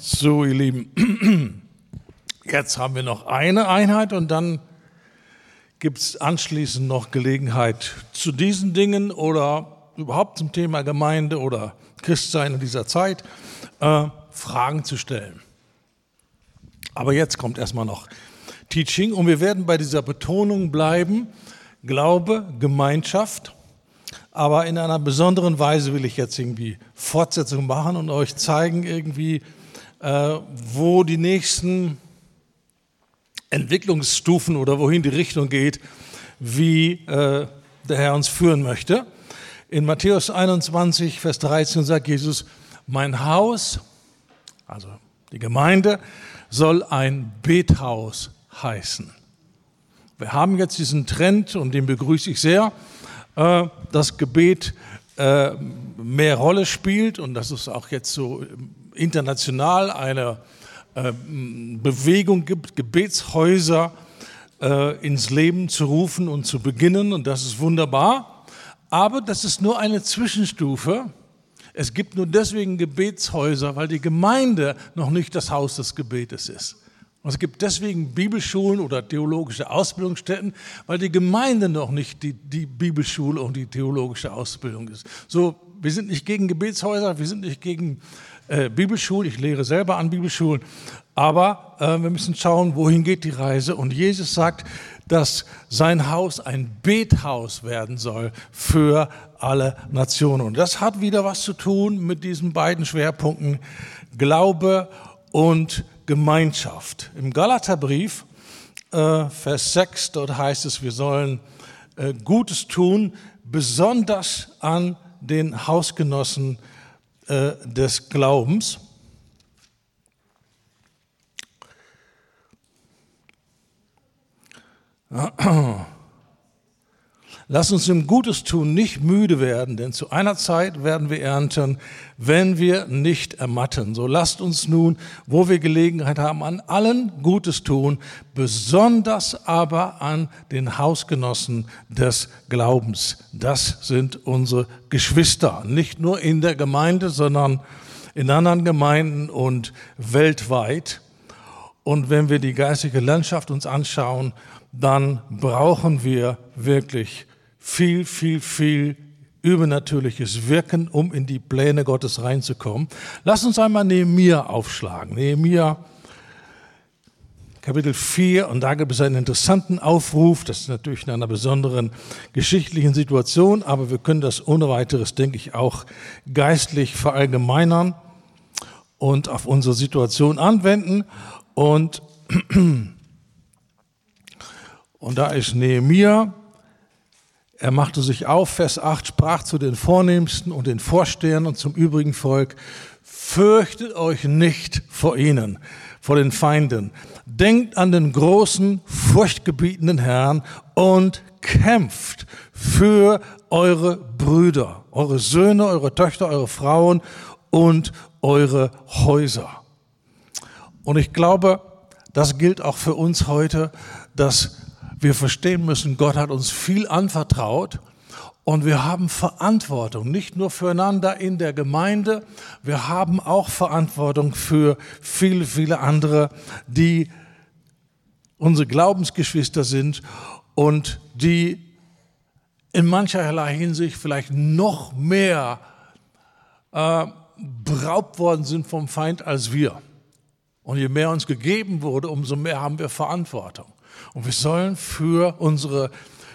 So, ihr Lieben, jetzt haben wir noch eine Einheit und dann gibt es anschließend noch Gelegenheit zu diesen Dingen oder überhaupt zum Thema Gemeinde oder Christsein in dieser Zeit äh, Fragen zu stellen. Aber jetzt kommt erstmal noch Teaching und wir werden bei dieser Betonung bleiben. Glaube, Gemeinschaft. Aber in einer besonderen Weise will ich jetzt irgendwie Fortsetzung machen und euch zeigen irgendwie, wo die nächsten Entwicklungsstufen oder wohin die Richtung geht, wie äh, der Herr uns führen möchte. In Matthäus 21, Vers 13 sagt Jesus, mein Haus, also die Gemeinde, soll ein Bethaus heißen. Wir haben jetzt diesen Trend, und den begrüße ich sehr, äh, dass Gebet äh, mehr Rolle spielt und dass es auch jetzt so international eine äh, Bewegung gibt, Gebetshäuser ins Leben zu rufen und zu beginnen. Und das ist wunderbar. Aber das ist nur eine Zwischenstufe. Es gibt nur deswegen Gebetshäuser, weil die Gemeinde noch nicht das Haus des Gebetes ist. Und es gibt deswegen Bibelschulen oder theologische Ausbildungsstätten, weil die Gemeinde noch nicht die, die Bibelschule und die theologische Ausbildung ist. So, wir sind nicht gegen Gebetshäuser, wir sind nicht gegen äh, Bibelschulen. Ich lehre selber an Bibelschulen. Aber äh, wir müssen schauen, wohin geht die Reise. Und Jesus sagt, dass sein Haus ein Bethaus werden soll für alle Nationen. Und das hat wieder was zu tun mit diesen beiden Schwerpunkten Glaube und Gemeinschaft. Im Galaterbrief, äh, Vers 6, dort heißt es, wir sollen äh, Gutes tun, besonders an den Hausgenossen äh, des Glaubens. Lass uns im Gutes tun nicht müde werden, denn zu einer Zeit werden wir ernten, wenn wir nicht ermatten. So lasst uns nun, wo wir Gelegenheit haben, an allen Gutes tun, besonders aber an den Hausgenossen des Glaubens. Das sind unsere Geschwister, nicht nur in der Gemeinde, sondern in anderen Gemeinden und weltweit. Und wenn wir die geistige Landschaft uns anschauen, dann brauchen wir wirklich viel, viel, viel übernatürliches Wirken, um in die Pläne Gottes reinzukommen. Lass uns einmal Nehemiah aufschlagen. Nehemiah Kapitel 4 und da gibt es einen interessanten Aufruf. Das ist natürlich in einer besonderen geschichtlichen Situation, aber wir können das ohne weiteres, denke ich, auch geistlich verallgemeinern und auf unsere Situation anwenden. Und, und da ist Nehemiah er machte sich auf, Vers 8, sprach zu den Vornehmsten und den Vorstehern und zum übrigen Volk, fürchtet euch nicht vor ihnen, vor den Feinden. Denkt an den großen, furchtgebietenden Herrn und kämpft für eure Brüder, eure Söhne, eure Töchter, eure Frauen und eure Häuser. Und ich glaube, das gilt auch für uns heute, dass wir verstehen müssen, Gott hat uns viel anvertraut und wir haben Verantwortung, nicht nur füreinander in der Gemeinde, wir haben auch Verantwortung für viele, viele andere, die unsere Glaubensgeschwister sind und die in mancherlei Hinsicht vielleicht noch mehr äh, beraubt worden sind vom Feind als wir. Und je mehr uns gegeben wurde, umso mehr haben wir Verantwortung. Und wir sollen für unsere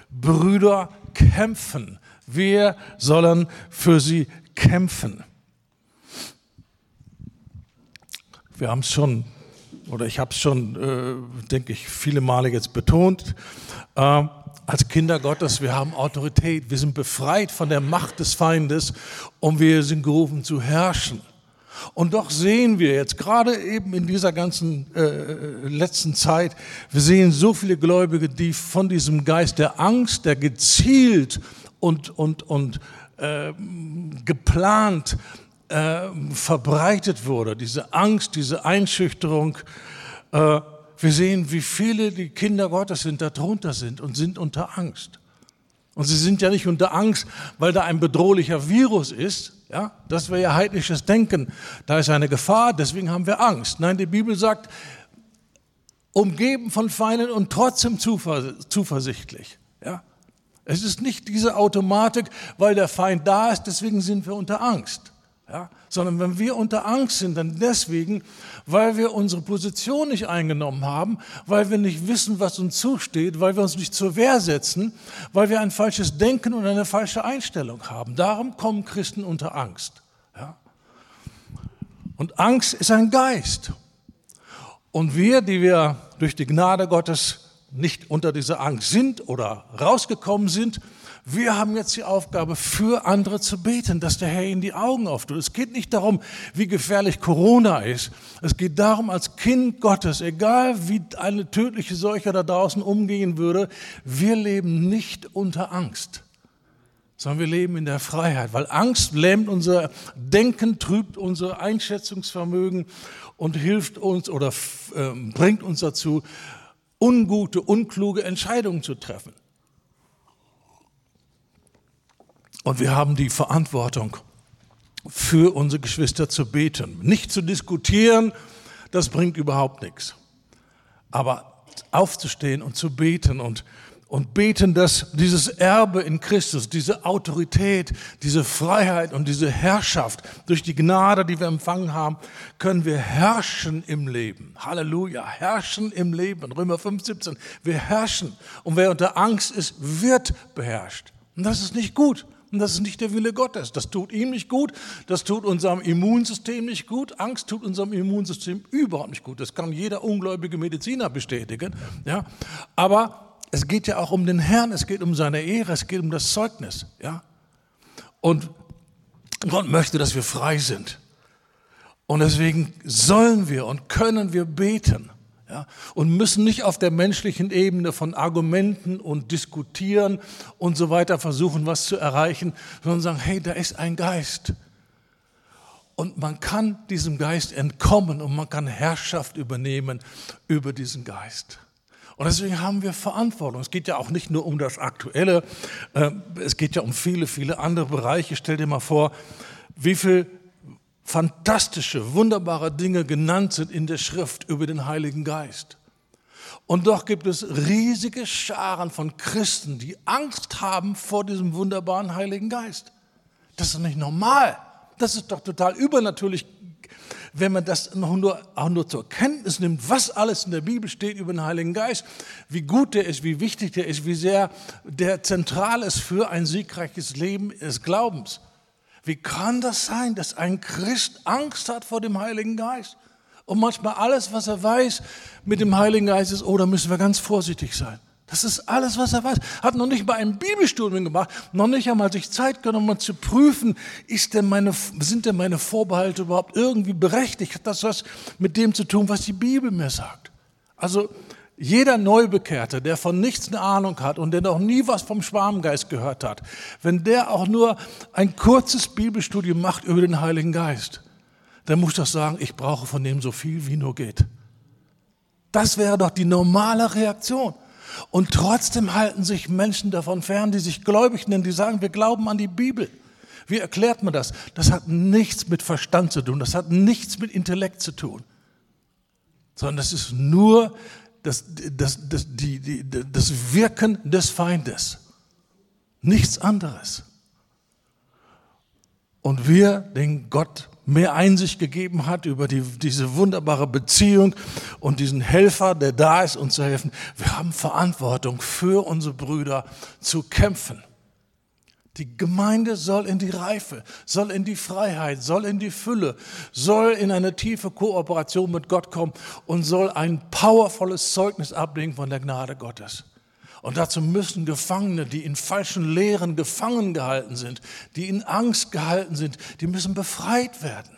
Brüder kämpfen. Wir sollen für sie kämpfen. Wir haben es schon, oder ich habe es schon, äh, denke ich, viele Male jetzt betont. Äh, als Kinder Gottes, wir haben Autorität, wir sind befreit von der Macht des Feindes und wir sind gerufen zu herrschen. Und doch sehen wir jetzt, gerade eben in dieser ganzen äh, äh, letzten Zeit, wir sehen so viele Gläubige, die von diesem Geist der Angst, der gezielt und, und, und äh, geplant äh, verbreitet wurde, diese Angst, diese Einschüchterung. Äh, wir sehen, wie viele die Kinder Gottes sind, darunter sind und sind unter Angst. Und sie sind ja nicht unter Angst, weil da ein bedrohlicher Virus ist, Ja, das wäre ja heidnisches Denken. Da ist eine Gefahr, deswegen haben wir Angst. Nein, die Bibel sagt, umgeben von Feinden und trotzdem zuversichtlich. Ja? Es ist nicht diese Automatik, weil der Feind da ist, deswegen sind wir unter Angst. Ja? Sondern wenn wir unter Angst sind, dann deswegen, weil wir unsere Position nicht eingenommen haben, weil wir nicht wissen, was uns zusteht, weil wir uns nicht zur Wehr setzen, weil wir ein falsches Denken und eine falsche Einstellung haben. Darum kommen Christen unter Angst. Ja? Und Angst ist ein Geist. Und wir, die wir durch die Gnade Gottes nicht unter dieser Angst sind oder rausgekommen sind, wir haben jetzt die Aufgabe, für andere zu beten, dass der Herr ihnen die Augen auftut. Es geht nicht darum, wie gefährlich Corona ist. Es geht darum, als Kind Gottes, egal wie eine tödliche Seuche da draußen umgehen würde, wir leben nicht unter Angst, sondern wir leben in der Freiheit, weil Angst lähmt unser Denken, trübt unser Einschätzungsvermögen und hilft uns oder äh, bringt uns dazu, ungute, unkluge Entscheidungen zu treffen. Und wir haben die Verantwortung, für unsere Geschwister zu beten. Nicht zu diskutieren, das bringt überhaupt nichts. Aber aufzustehen und zu beten und, und beten, dass dieses Erbe in Christus, diese Autorität, diese Freiheit und diese Herrschaft durch die Gnade, die wir empfangen haben, können wir herrschen im Leben. Halleluja, herrschen im Leben. Römer 5, 17. Wir herrschen. Und wer unter Angst ist, wird beherrscht. Und das ist nicht gut. Und das ist nicht der Wille Gottes. Das tut ihm nicht gut, das tut unserem Immunsystem nicht gut. Angst tut unserem Immunsystem überhaupt nicht gut. Das kann jeder ungläubige Mediziner bestätigen. Ja? Aber es geht ja auch um den Herrn, es geht um seine Ehre, es geht um das Zeugnis. Ja? Und Gott möchte, dass wir frei sind. Und deswegen sollen wir und können wir beten. Ja, und müssen nicht auf der menschlichen Ebene von Argumenten und Diskutieren und so weiter versuchen, was zu erreichen, sondern sagen, hey, da ist ein Geist. Und man kann diesem Geist entkommen und man kann Herrschaft übernehmen über diesen Geist. Und deswegen haben wir Verantwortung. Es geht ja auch nicht nur um das Aktuelle, äh, es geht ja um viele, viele andere Bereiche. Stell dir mal vor, wie viel fantastische, wunderbare Dinge genannt sind in der Schrift über den Heiligen Geist. Und doch gibt es riesige Scharen von Christen, die Angst haben vor diesem wunderbaren Heiligen Geist. Das ist nicht normal. Das ist doch total übernatürlich, wenn man das noch nur, auch nur zur Kenntnis nimmt, was alles in der Bibel steht über den Heiligen Geist, wie gut der ist, wie wichtig der ist, wie sehr der zentral ist für ein siegreiches Leben des Glaubens. Wie kann das sein, dass ein Christ Angst hat vor dem Heiligen Geist? Und manchmal alles, was er weiß mit dem Heiligen Geist ist, oh, da müssen wir ganz vorsichtig sein. Das ist alles, was er weiß. Hat noch nicht mal ein Bibelstudium gemacht, noch nicht einmal sich Zeit genommen, um zu prüfen, denn meine, sind denn meine Vorbehalte überhaupt irgendwie berechtigt? Hat das was mit dem zu tun, was die Bibel mir sagt? Also jeder Neubekehrte, der von nichts eine Ahnung hat und der noch nie was vom Schwarmgeist gehört hat, wenn der auch nur ein kurzes Bibelstudium macht über den Heiligen Geist, dann muss das sagen, ich brauche von dem so viel wie nur geht. Das wäre doch die normale Reaktion. Und trotzdem halten sich Menschen davon fern, die sich gläubig nennen, die sagen, wir glauben an die Bibel. Wie erklärt man das? Das hat nichts mit Verstand zu tun, das hat nichts mit Intellekt zu tun, sondern das ist nur das, das, das, die, die, das Wirken des Feindes. Nichts anderes. Und wir, den Gott mehr Einsicht gegeben hat über die, diese wunderbare Beziehung und diesen Helfer, der da ist, uns zu helfen, wir haben Verantwortung für unsere Brüder zu kämpfen. Die Gemeinde soll in die Reife, soll in die Freiheit, soll in die Fülle, soll in eine tiefe Kooperation mit Gott kommen und soll ein powervolles Zeugnis ablegen von der Gnade Gottes. Und dazu müssen Gefangene, die in falschen Lehren gefangen gehalten sind, die in Angst gehalten sind, die müssen befreit werden.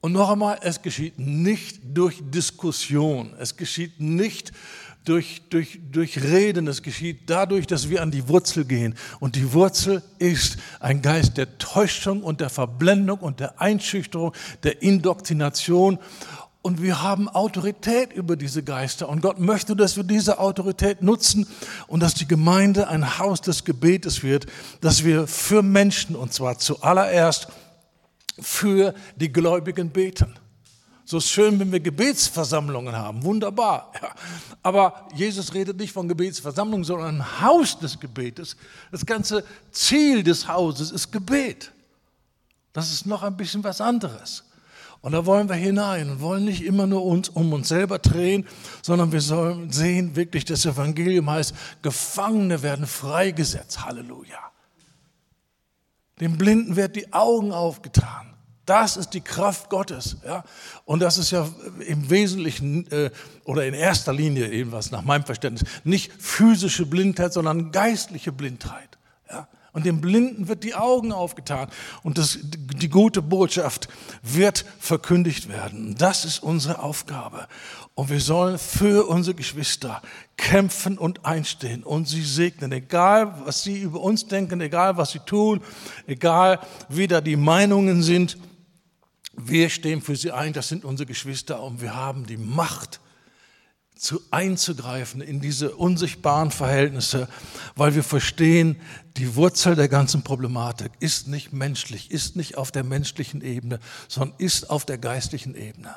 Und noch einmal, es geschieht nicht durch Diskussion, es geschieht nicht durch, durch, durch Reden, es geschieht dadurch, dass wir an die Wurzel gehen. Und die Wurzel ist ein Geist der Täuschung und der Verblendung und der Einschüchterung, der Indoktrination Und wir haben Autorität über diese Geister. Und Gott möchte, dass wir diese Autorität nutzen und dass die Gemeinde ein Haus des Gebetes wird, dass wir für Menschen, und zwar zuallererst für die Gläubigen beten. So schön, wenn wir Gebetsversammlungen haben, wunderbar. Ja. Aber Jesus redet nicht von Gebetsversammlungen, sondern ein Haus des Gebetes. Das ganze Ziel des Hauses ist Gebet. Das ist noch ein bisschen was anderes. Und da wollen wir hinein und wollen nicht immer nur uns um uns selber drehen, sondern wir sollen sehen, wirklich das Evangelium heißt, Gefangene werden freigesetzt. Halleluja. Dem Blinden wird die Augen aufgetan. Das ist die Kraft Gottes. Ja? Und das ist ja im Wesentlichen äh, oder in erster Linie ebenfalls nach meinem Verständnis nicht physische Blindheit, sondern geistliche Blindheit. Ja? Und dem Blinden wird die Augen aufgetan und das, die gute Botschaft wird verkündigt werden. Das ist unsere Aufgabe. Und wir sollen für unsere Geschwister kämpfen und einstehen und sie segnen, egal was sie über uns denken, egal was sie tun, egal wie da die Meinungen sind. Wir stehen für sie ein, das sind unsere Geschwister und wir haben die Macht, zu einzugreifen in diese unsichtbaren Verhältnisse, weil wir verstehen, die Wurzel der ganzen Problematik ist nicht menschlich, ist nicht auf der menschlichen Ebene, sondern ist auf der geistlichen Ebene.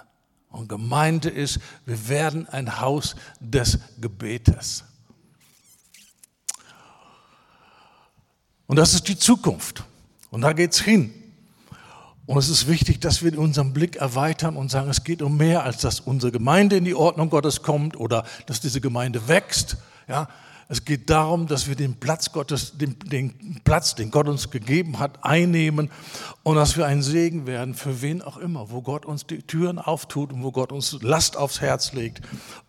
Und Gemeinde ist, wir werden ein Haus des Gebetes. Und das ist die Zukunft. Und da geht's hin. Und es ist wichtig, dass wir unseren Blick erweitern und sagen, es geht um mehr, als dass unsere Gemeinde in die Ordnung Gottes kommt oder dass diese Gemeinde wächst. Ja, es geht darum, dass wir den Platz Gottes, den, den Platz, den Gott uns gegeben hat, einnehmen und dass wir ein Segen werden für wen auch immer, wo Gott uns die Türen auftut und wo Gott uns Last aufs Herz legt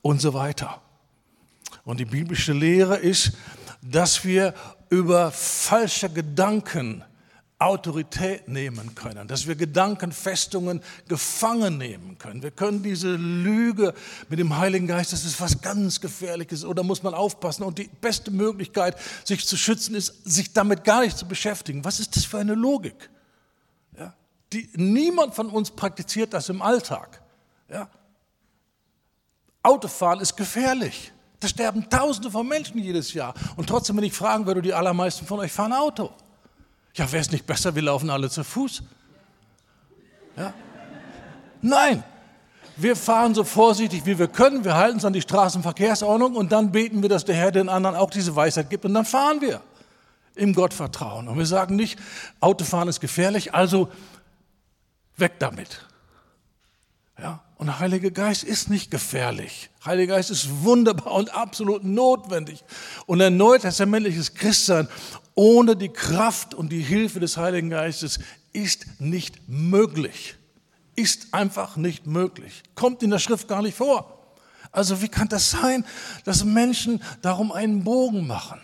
und so weiter. Und die biblische Lehre ist, dass wir über falsche Gedanken Autorität nehmen können, dass wir Gedankenfestungen gefangen nehmen können. Wir können diese Lüge mit dem Heiligen Geist, das ist was ganz Gefährliches oder muss man aufpassen. Und die beste Möglichkeit, sich zu schützen, ist, sich damit gar nicht zu beschäftigen. Was ist das für eine Logik? Ja? Die, niemand von uns praktiziert das im Alltag. Ja? Autofahren ist gefährlich. Da sterben Tausende von Menschen jedes Jahr. Und trotzdem, wenn ich fragen würde, die allermeisten von euch fahren Auto. Ja, wäre es nicht besser, wir laufen alle zu Fuß? Ja? Nein, wir fahren so vorsichtig, wie wir können. Wir halten uns an die Straßenverkehrsordnung und dann beten wir, dass der Herr den anderen auch diese Weisheit gibt und dann fahren wir im Gottvertrauen. Und wir sagen nicht, Autofahren ist gefährlich, also weg damit. Ja? Und der Heilige Geist ist nicht gefährlich. Heiliger Geist ist wunderbar und absolut notwendig. Und ein neutestamentliches Christsein ohne die Kraft und die Hilfe des Heiligen Geistes ist nicht möglich. Ist einfach nicht möglich. Kommt in der Schrift gar nicht vor. Also wie kann das sein, dass Menschen darum einen Bogen machen?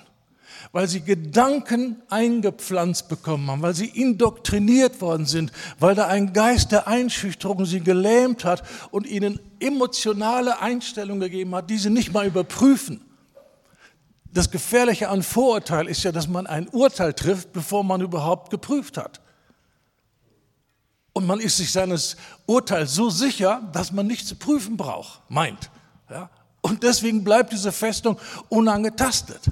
Weil sie Gedanken eingepflanzt bekommen haben, weil sie indoktriniert worden sind, weil da ein Geist der Einschüchterung sie gelähmt hat und ihnen emotionale Einstellungen gegeben hat, die sie nicht mal überprüfen. Das Gefährliche an Vorurteil ist ja, dass man ein Urteil trifft, bevor man überhaupt geprüft hat. Und man ist sich seines Urteils so sicher, dass man nicht zu prüfen braucht, meint. Ja? Und deswegen bleibt diese Festung unangetastet.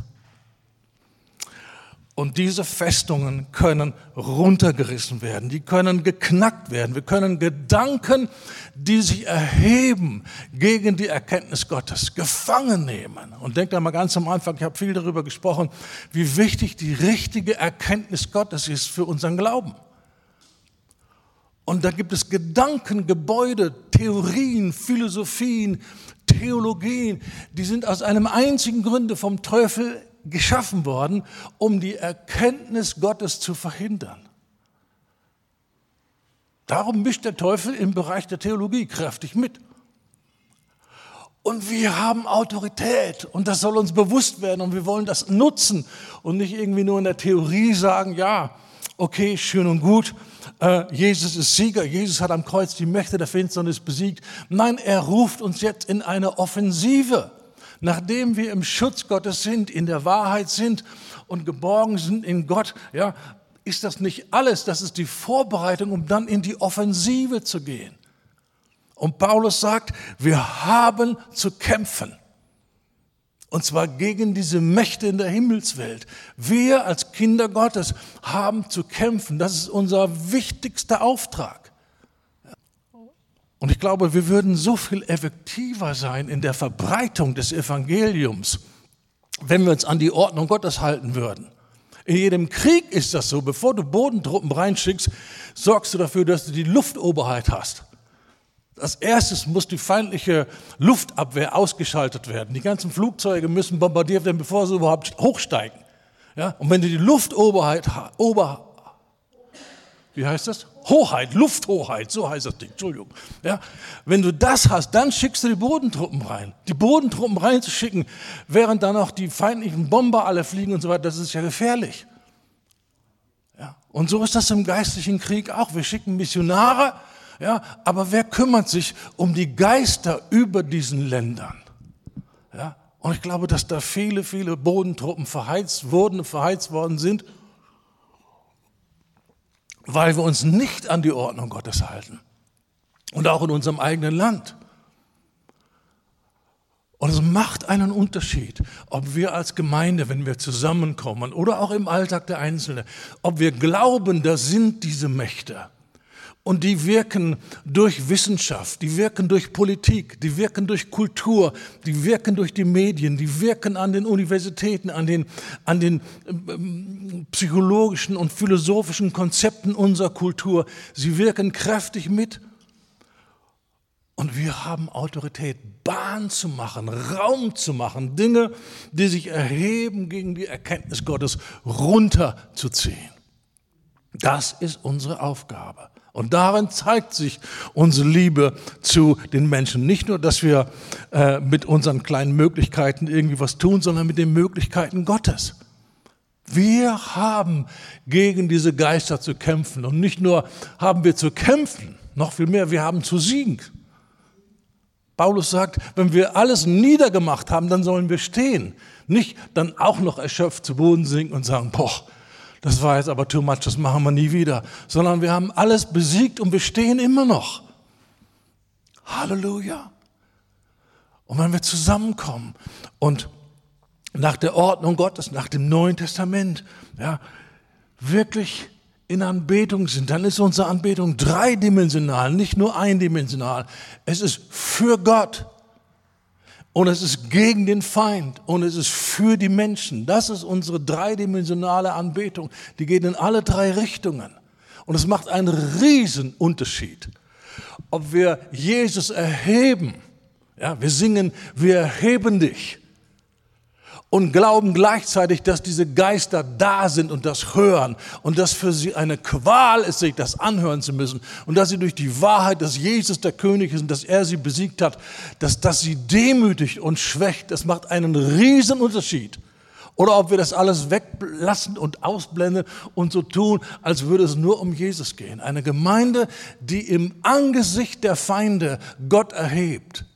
Und diese Festungen können runtergerissen werden, die können geknackt werden. Wir können Gedanken, die sich erheben gegen die Erkenntnis Gottes, gefangen nehmen. Und denkt einmal ganz am Anfang, ich habe viel darüber gesprochen, wie wichtig die richtige Erkenntnis Gottes ist für unseren Glauben. Und da gibt es Gedanken, Gebäude, Theorien, Philosophien, Theologien, die sind aus einem einzigen Gründe vom Teufel geschaffen worden, um die Erkenntnis Gottes zu verhindern. Darum mischt der Teufel im Bereich der Theologie kräftig mit. Und wir haben Autorität und das soll uns bewusst werden und wir wollen das nutzen und nicht irgendwie nur in der Theorie sagen, ja, okay, schön und gut, äh, Jesus ist Sieger, Jesus hat am Kreuz die Mächte der Finsternis besiegt. Nein, er ruft uns jetzt in eine Offensive nachdem wir im Schutz Gottes sind, in der Wahrheit sind und geborgen sind in Gott, ja, ist das nicht alles, das ist die Vorbereitung, um dann in die Offensive zu gehen. Und Paulus sagt, wir haben zu kämpfen. Und zwar gegen diese Mächte in der Himmelswelt. Wir als Kinder Gottes haben zu kämpfen. Das ist unser wichtigster Auftrag. Und ich glaube, wir würden so viel effektiver sein in der Verbreitung des Evangeliums, wenn wir uns an die Ordnung Gottes halten würden. In jedem Krieg ist das so. Bevor du Bodentruppen reinschickst, sorgst du dafür, dass du die Luftoberheit hast. Als erstes muss die feindliche Luftabwehr ausgeschaltet werden. Die ganzen Flugzeuge müssen bombardiert werden, bevor sie überhaupt hochsteigen. Ja? Und wenn du die Luftoberheit, Ober, wie heißt das? Hoheit, Lufthoheit, so heißt das Ding, Entschuldigung. Ja? Wenn du das hast, dann schickst du die Bodentruppen rein. Die Bodentruppen reinzuschicken, während dann auch die feindlichen Bomber alle fliegen und so weiter, das ist ja gefährlich. Ja? Und so ist das im geistlichen Krieg auch. Wir schicken Missionare, ja, aber wer kümmert sich um die Geister über diesen Ländern? Ja, und ich glaube, dass da viele, viele Bodentruppen verheizt wurden, verheizt worden sind, weil wir uns nicht an die Ordnung Gottes halten. Und auch in unserem eigenen Land. Und es macht einen Unterschied, ob wir als Gemeinde, wenn wir zusammenkommen oder auch im Alltag der Einzelnen, ob wir glauben, da sind diese Mächte und die wirken durch Wissenschaft, die wirken durch Politik, die wirken durch Kultur, die wirken durch die Medien, die wirken an den Universitäten, an den, an den ähm, psychologischen und philosophischen Konzepten unserer Kultur. Sie wirken kräftig mit. Und wir haben Autorität, Bahn zu machen, Raum zu machen, Dinge, die sich erheben gegen die Erkenntnis Gottes, runterzuziehen. Das ist unsere Aufgabe. Und darin zeigt sich unsere Liebe zu den Menschen. Nicht nur, dass wir äh, mit unseren kleinen Möglichkeiten irgendwie was tun, sondern mit den Möglichkeiten Gottes. Wir haben gegen diese Geister zu kämpfen. Und nicht nur haben wir zu kämpfen, noch viel mehr, wir haben zu siegen. Paulus sagt, wenn wir alles niedergemacht haben, dann sollen wir stehen. Nicht dann auch noch erschöpft zu Boden sinken und sagen, boah, das war jetzt aber too much, das machen wir nie wieder, sondern wir haben alles besiegt und wir stehen immer noch. Halleluja. Und wenn wir zusammenkommen und nach der Ordnung Gottes, nach dem Neuen Testament, ja, wirklich in Anbetung sind, dann ist unsere Anbetung dreidimensional, nicht nur eindimensional. Es ist für Gott. Und es ist gegen den Feind und es ist für die Menschen. Das ist unsere dreidimensionale Anbetung. Die geht in alle drei Richtungen. Und es macht einen riesen Unterschied, ob wir Jesus erheben. Ja, wir singen, wir erheben dich und glauben gleichzeitig, dass diese Geister da sind und das hören und dass für sie eine Qual ist, sich das anhören zu müssen und dass sie durch die Wahrheit, dass Jesus der König ist und dass er sie besiegt hat, dass das sie demütigt und schwächt, das macht einen riesen Unterschied. Oder ob wir das alles weglassen und ausblenden und so tun, als würde es nur um Jesus gehen. Eine Gemeinde, die im Angesicht der Feinde Gott erhebt,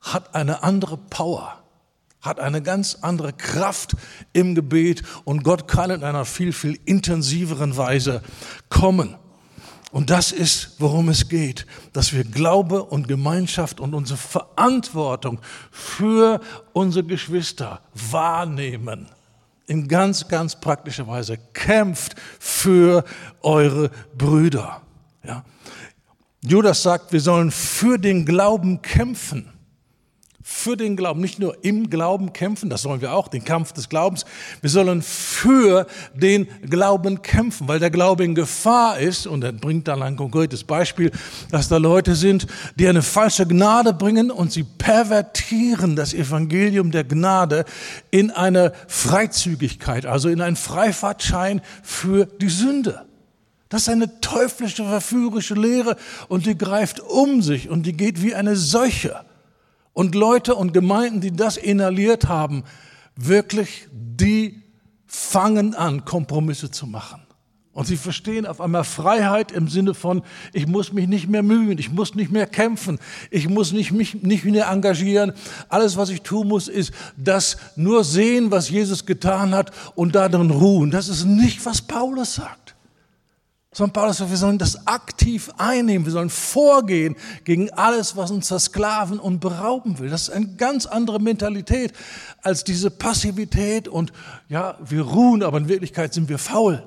hat eine andere Power hat eine ganz andere Kraft im Gebet und Gott kann in einer viel, viel intensiveren Weise kommen. Und das ist, worum es geht, dass wir Glaube und Gemeinschaft und unsere Verantwortung für unsere Geschwister wahrnehmen. In ganz, ganz praktischer Weise. Kämpft für eure Brüder. Ja. Judas sagt, wir sollen für den Glauben kämpfen für den Glauben, nicht nur im Glauben kämpfen, das sollen wir auch, den Kampf des Glaubens, wir sollen für den Glauben kämpfen, weil der Glaube in Gefahr ist, und er bringt dann ein konkretes Beispiel, dass da Leute sind, die eine falsche Gnade bringen und sie pervertieren das Evangelium der Gnade in eine Freizügigkeit, also in einen Freifahrtschein für die Sünde. Das ist eine teuflische, verführerische Lehre und die greift um sich und die geht wie eine Seuche. Und Leute und Gemeinden, die das inhaliert haben, wirklich, die fangen an, Kompromisse zu machen. Und sie verstehen auf einmal Freiheit im Sinne von, ich muss mich nicht mehr mühen, ich muss nicht mehr kämpfen, ich muss nicht, mich nicht mehr engagieren. Alles, was ich tun muss, ist das nur sehen, was Jesus getan hat und darin ruhen. Das ist nicht, was Paulus sagt. Sondern Paulus sagt, wir sollen das aktiv einnehmen. Wir sollen vorgehen gegen alles, was uns versklaven und berauben will. Das ist eine ganz andere Mentalität als diese Passivität und ja, wir ruhen, aber in Wirklichkeit sind wir faul.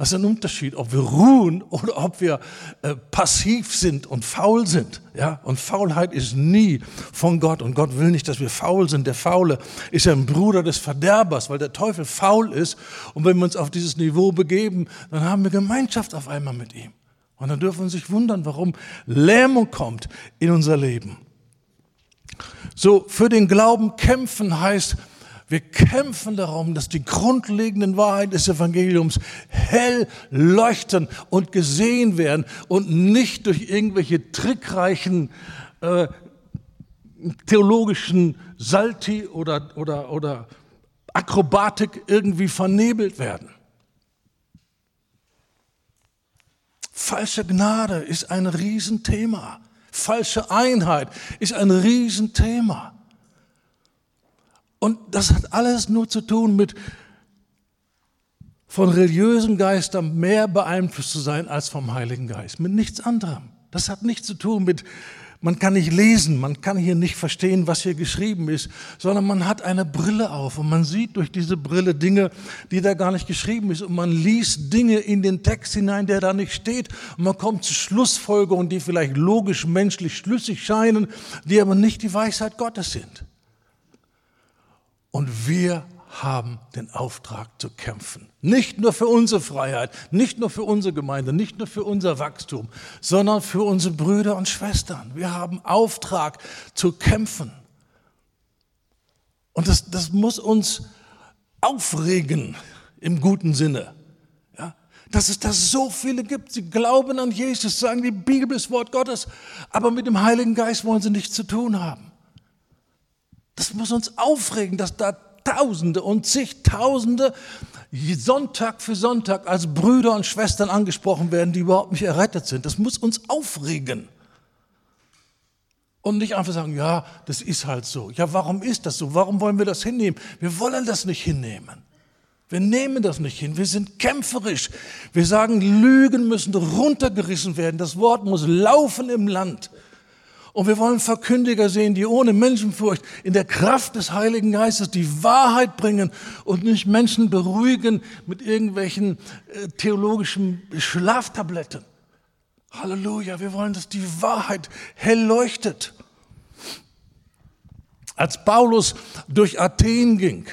Das ist ein Unterschied, ob wir ruhen oder ob wir äh, passiv sind und faul sind. Ja? Und Faulheit ist nie von Gott. Und Gott will nicht, dass wir faul sind. Der Faule ist ein Bruder des Verderbers, weil der Teufel faul ist. Und wenn wir uns auf dieses Niveau begeben, dann haben wir Gemeinschaft auf einmal mit ihm. Und dann dürfen wir sich wundern, warum Lähmung kommt in unser Leben. So, für den Glauben kämpfen heißt, wir kämpfen darum, dass die grundlegenden Wahrheiten des Evangeliums hell leuchten und gesehen werden und nicht durch irgendwelche trickreichen äh, theologischen Salti oder, oder, oder Akrobatik irgendwie vernebelt werden. Falsche Gnade ist ein Riesenthema. Falsche Einheit ist ein Riesenthema. Und das hat alles nur zu tun mit von religiösen Geistern mehr beeinflusst zu sein als vom Heiligen Geist. Mit nichts anderem. Das hat nichts zu tun mit, man kann nicht lesen, man kann hier nicht verstehen, was hier geschrieben ist, sondern man hat eine Brille auf und man sieht durch diese Brille Dinge, die da gar nicht geschrieben ist und man liest Dinge in den Text hinein, der da nicht steht und man kommt zu Schlussfolgerungen, die vielleicht logisch, menschlich schlüssig scheinen, die aber nicht die Weisheit Gottes sind. Und wir haben den Auftrag zu kämpfen. Nicht nur für unsere Freiheit, nicht nur für unsere Gemeinde, nicht nur für unser Wachstum, sondern für unsere Brüder und Schwestern. Wir haben Auftrag zu kämpfen. Und das, das muss uns aufregen im guten Sinne. Ja? Dass es da so viele gibt. Sie glauben an Jesus, sagen, die Bibel ist Wort Gottes, aber mit dem Heiligen Geist wollen sie nichts zu tun haben. Das muss uns aufregen, dass da Tausende und zigtausende Sonntag für Sonntag als Brüder und Schwestern angesprochen werden, die überhaupt nicht errettet sind. Das muss uns aufregen. Und nicht einfach sagen, ja, das ist halt so. Ja, warum ist das so? Warum wollen wir das hinnehmen? Wir wollen das nicht hinnehmen. Wir nehmen das nicht hin. Wir sind kämpferisch. Wir sagen, Lügen müssen runtergerissen werden. Das Wort muss laufen im Land. Und wir wollen Verkündiger sehen, die ohne Menschenfurcht in der Kraft des Heiligen Geistes die Wahrheit bringen und nicht Menschen beruhigen mit irgendwelchen äh, theologischen Schlaftabletten. Halleluja, wir wollen, dass die Wahrheit hell leuchtet. Als Paulus durch Athen ging,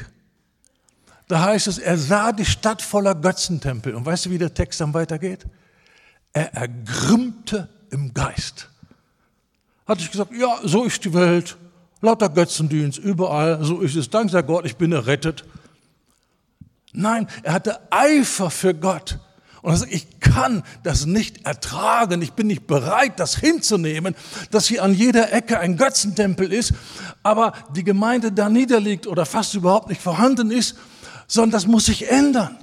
da heißt es, er sah die Stadt voller Götzentempel. Und weißt du, wie der Text dann weitergeht? Er ergrimmte im Geist hatte ich gesagt, ja, so ist die Welt. Lauter Götzendienst, überall, so ist es. Dank sei Gott, ich bin errettet. Nein, er hatte Eifer für Gott. Und er sagt, ich kann das nicht ertragen. Ich bin nicht bereit, das hinzunehmen, dass hier an jeder Ecke ein Götzentempel ist, aber die Gemeinde da niederliegt oder fast überhaupt nicht vorhanden ist, sondern das muss sich ändern.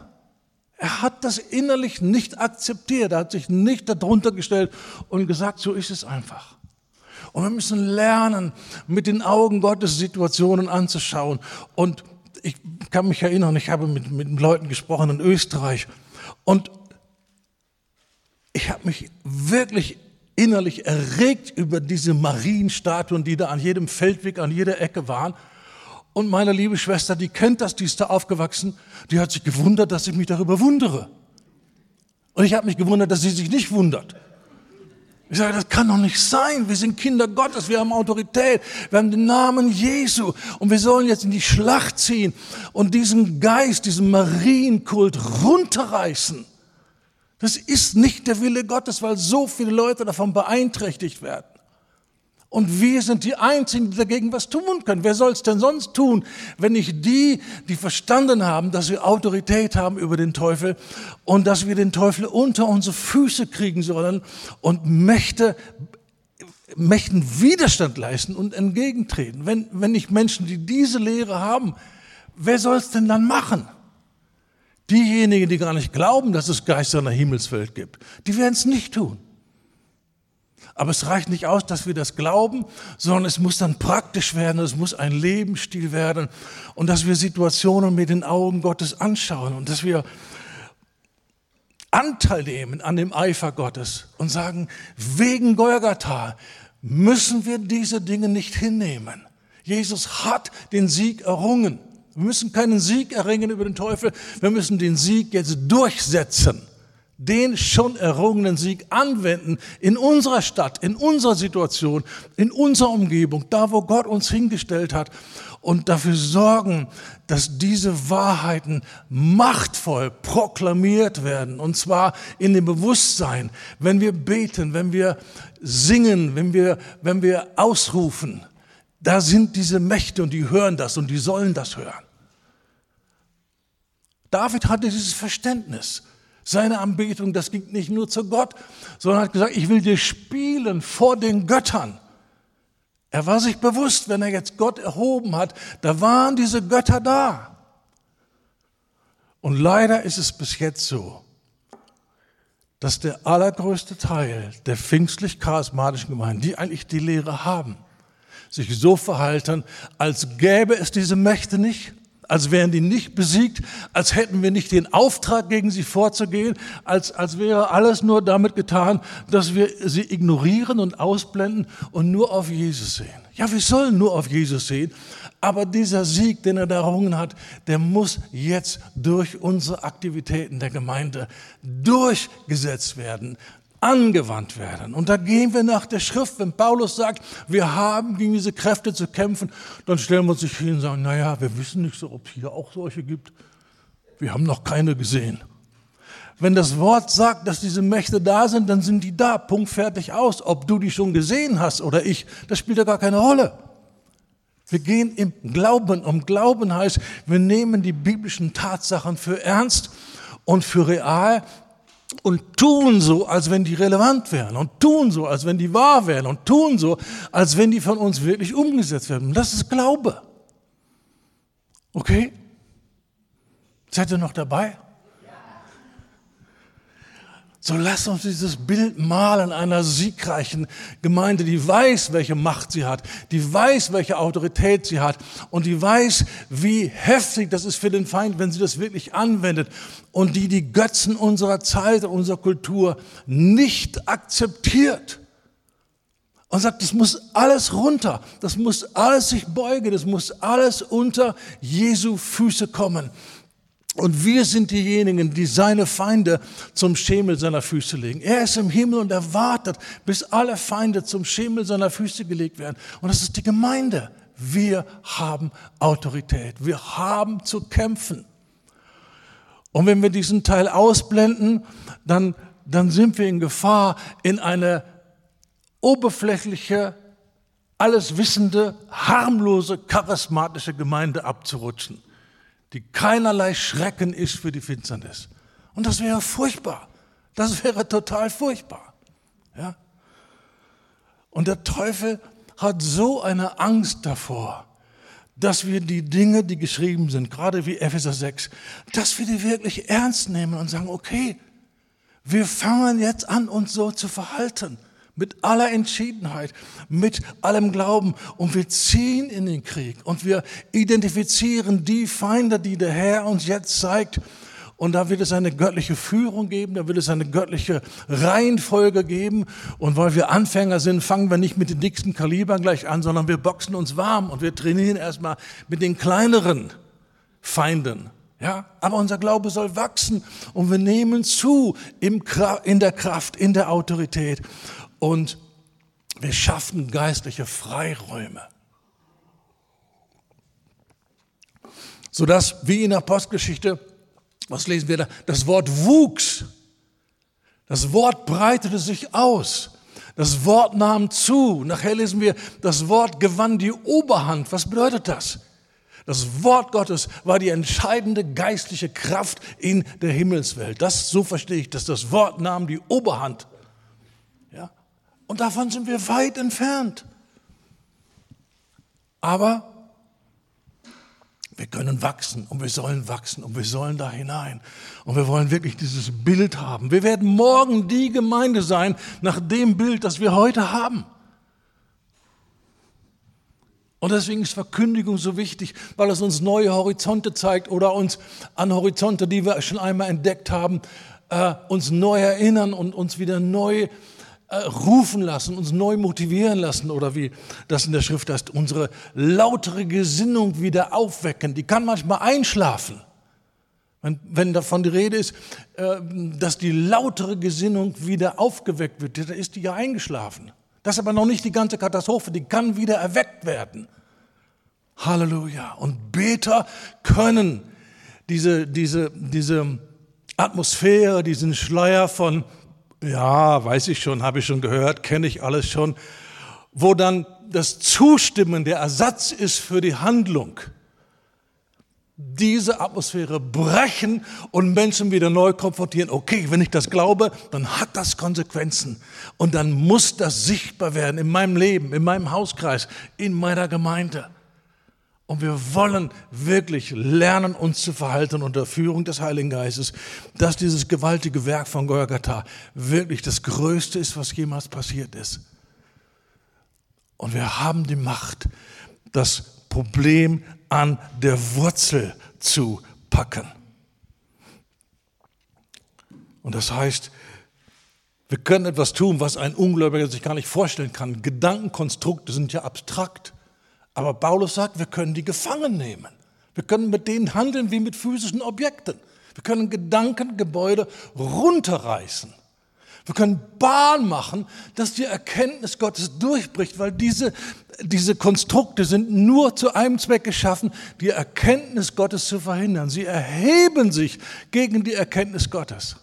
Er hat das innerlich nicht akzeptiert. Er hat sich nicht darunter gestellt und gesagt, so ist es einfach. Und wir müssen lernen, mit den Augen Gottes Situationen anzuschauen. Und ich kann mich erinnern, ich habe mit, mit Leuten gesprochen in Österreich. Und ich habe mich wirklich innerlich erregt über diese Marienstatuen, die da an jedem Feldweg, an jeder Ecke waren. Und meine liebe Schwester, die kennt das, die ist da aufgewachsen, die hat sich gewundert, dass ich mich darüber wundere. Und ich habe mich gewundert, dass sie sich nicht wundert. Ich sage, das kann doch nicht sein. Wir sind Kinder Gottes, wir haben Autorität, wir haben den Namen Jesu und wir sollen jetzt in die Schlacht ziehen und diesen Geist, diesen Marienkult runterreißen. Das ist nicht der Wille Gottes, weil so viele Leute davon beeinträchtigt werden. Und wir sind die Einzigen, die dagegen was tun können. Wer soll es denn sonst tun, wenn nicht die, die verstanden haben, dass wir Autorität haben über den Teufel und dass wir den Teufel unter unsere Füße kriegen sollen und Mächte, Mächten Widerstand leisten und entgegentreten. Wenn, wenn nicht Menschen, die diese Lehre haben, wer soll es denn dann machen? Diejenigen, die gar nicht glauben, dass es Geister in der Himmelswelt gibt, die werden es nicht tun. Aber es reicht nicht aus, dass wir das glauben, sondern es muss dann praktisch werden, es muss ein Lebensstil werden und dass wir Situationen mit den Augen Gottes anschauen und dass wir Anteil nehmen an dem Eifer Gottes und sagen, wegen Golgatha müssen wir diese Dinge nicht hinnehmen. Jesus hat den Sieg errungen. Wir müssen keinen Sieg erringen über den Teufel, wir müssen den Sieg jetzt durchsetzen. Den schon errungenen Sieg anwenden in unserer Stadt, in unserer Situation, in unserer Umgebung, da wo Gott uns hingestellt hat und dafür sorgen, dass diese Wahrheiten machtvoll proklamiert werden. Und zwar in dem Bewusstsein, wenn wir beten, wenn wir singen, wenn wir, wenn wir ausrufen. Da sind diese Mächte und die hören das und die sollen das hören. David hatte dieses Verständnis. Seine Anbetung, das ging nicht nur zu Gott, sondern hat gesagt, ich will dir spielen vor den Göttern. Er war sich bewusst, wenn er jetzt Gott erhoben hat, da waren diese Götter da. Und leider ist es bis jetzt so, dass der allergrößte Teil der pfingstlich-charismatischen Gemeinden, die eigentlich die Lehre haben, sich so verhalten, als gäbe es diese Mächte nicht, als wären die nicht besiegt, als hätten wir nicht den Auftrag, gegen sie vorzugehen, als, als wäre alles nur damit getan, dass wir sie ignorieren und ausblenden und nur auf Jesus sehen. Ja, wir sollen nur auf Jesus sehen, aber dieser Sieg, den er da errungen hat, der muss jetzt durch unsere Aktivitäten der Gemeinde durchgesetzt werden angewandt werden. Und da gehen wir nach der Schrift. Wenn Paulus sagt, wir haben gegen diese Kräfte zu kämpfen, dann stellen wir uns hin und sagen, naja, wir wissen nicht so, ob es hier auch solche gibt. Wir haben noch keine gesehen. Wenn das Wort sagt, dass diese Mächte da sind, dann sind die da, Punkt fertig aus. Ob du die schon gesehen hast oder ich, das spielt ja gar keine Rolle. Wir gehen im Glauben. Und Glauben heißt, wir nehmen die biblischen Tatsachen für ernst und für real und tun so, als wenn die relevant wären und tun so, als wenn die wahr wären und tun so, als wenn die von uns wirklich umgesetzt werden. Und das ist Glaube. Okay? Seid ihr noch dabei? So lasst uns dieses Bild malen einer siegreichen Gemeinde, die weiß, welche Macht sie hat, die weiß, welche Autorität sie hat und die weiß, wie heftig das ist für den Feind, wenn sie das wirklich anwendet und die die Götzen unserer Zeit, unserer Kultur nicht akzeptiert und sagt, das muss alles runter, das muss alles sich beugen, das muss alles unter Jesu Füße kommen. Und wir sind diejenigen, die seine Feinde zum Schemel seiner Füße legen. Er ist im Himmel und er wartet, bis alle Feinde zum Schemel seiner Füße gelegt werden. Und das ist die Gemeinde. Wir haben Autorität. Wir haben zu kämpfen. Und wenn wir diesen Teil ausblenden, dann, dann sind wir in Gefahr, in eine oberflächliche, alleswissende, harmlose, charismatische Gemeinde abzurutschen die keinerlei Schrecken ist für die Finsternis. Und das wäre furchtbar. Das wäre total furchtbar. Ja? Und der Teufel hat so eine Angst davor, dass wir die Dinge, die geschrieben sind, gerade wie Epheser 6, dass wir die wirklich ernst nehmen und sagen, okay, wir fangen jetzt an, uns so zu verhalten mit aller Entschiedenheit, mit allem Glauben und wir ziehen in den Krieg und wir identifizieren die Feinde, die der Herr uns jetzt zeigt. Und da wird es eine göttliche Führung geben, da wird es eine göttliche Reihenfolge geben. Und weil wir Anfänger sind, fangen wir nicht mit den dicksten Kalibern gleich an, sondern wir boxen uns warm und wir trainieren erstmal mit den kleineren Feinden. Ja, aber unser Glaube soll wachsen und wir nehmen zu in der Kraft, in der Autorität und wir schaffen geistliche Freiräume. Sodass, wie in der Postgeschichte, was lesen wir da? Das Wort wuchs. Das Wort breitete sich aus. Das Wort nahm zu. Nachher lesen wir, das Wort gewann die Oberhand. Was bedeutet das? Das Wort Gottes war die entscheidende geistliche Kraft in der Himmelswelt. Das, so verstehe ich, dass das Wort nahm die Oberhand. Und davon sind wir weit entfernt. Aber wir können wachsen und wir sollen wachsen und wir sollen da hinein. Und wir wollen wirklich dieses Bild haben. Wir werden morgen die Gemeinde sein nach dem Bild, das wir heute haben. Und deswegen ist Verkündigung so wichtig, weil es uns neue Horizonte zeigt oder uns an Horizonte, die wir schon einmal entdeckt haben, äh, uns neu erinnern und uns wieder neu äh, rufen lassen, uns neu motivieren lassen oder wie das in der Schrift heißt, unsere lautere Gesinnung wieder aufwecken. Die kann manchmal einschlafen. Wenn, wenn davon die Rede ist, äh, dass die lautere Gesinnung wieder aufgeweckt wird, da ist die ja eingeschlafen. Das ist aber noch nicht die ganze Katastrophe, die kann wieder erweckt werden. Halleluja. Und Beter können diese, diese, diese Atmosphäre, diesen Schleier von, ja, weiß ich schon, habe ich schon gehört, kenne ich alles schon, wo dann das Zustimmen der Ersatz ist für die Handlung diese Atmosphäre brechen und Menschen wieder neu konfrontieren. Okay, wenn ich das glaube, dann hat das Konsequenzen. Und dann muss das sichtbar werden in meinem Leben, in meinem Hauskreis, in meiner Gemeinde. Und wir wollen wirklich lernen, uns zu verhalten unter Führung des Heiligen Geistes, dass dieses gewaltige Werk von Golgatha wirklich das Größte ist, was jemals passiert ist. Und wir haben die Macht, das Problem an der Wurzel zu packen. Und das heißt, wir können etwas tun, was ein Ungläubiger sich gar nicht vorstellen kann. Gedankenkonstrukte sind ja abstrakt. Aber Paulus sagt, wir können die gefangen nehmen. Wir können mit denen handeln wie mit physischen Objekten. Wir können Gedanken, Gebäude runterreißen. Wir können Bahn machen, dass die Erkenntnis Gottes durchbricht, weil diese, diese Konstrukte sind nur zu einem Zweck geschaffen, die Erkenntnis Gottes zu verhindern. Sie erheben sich gegen die Erkenntnis Gottes.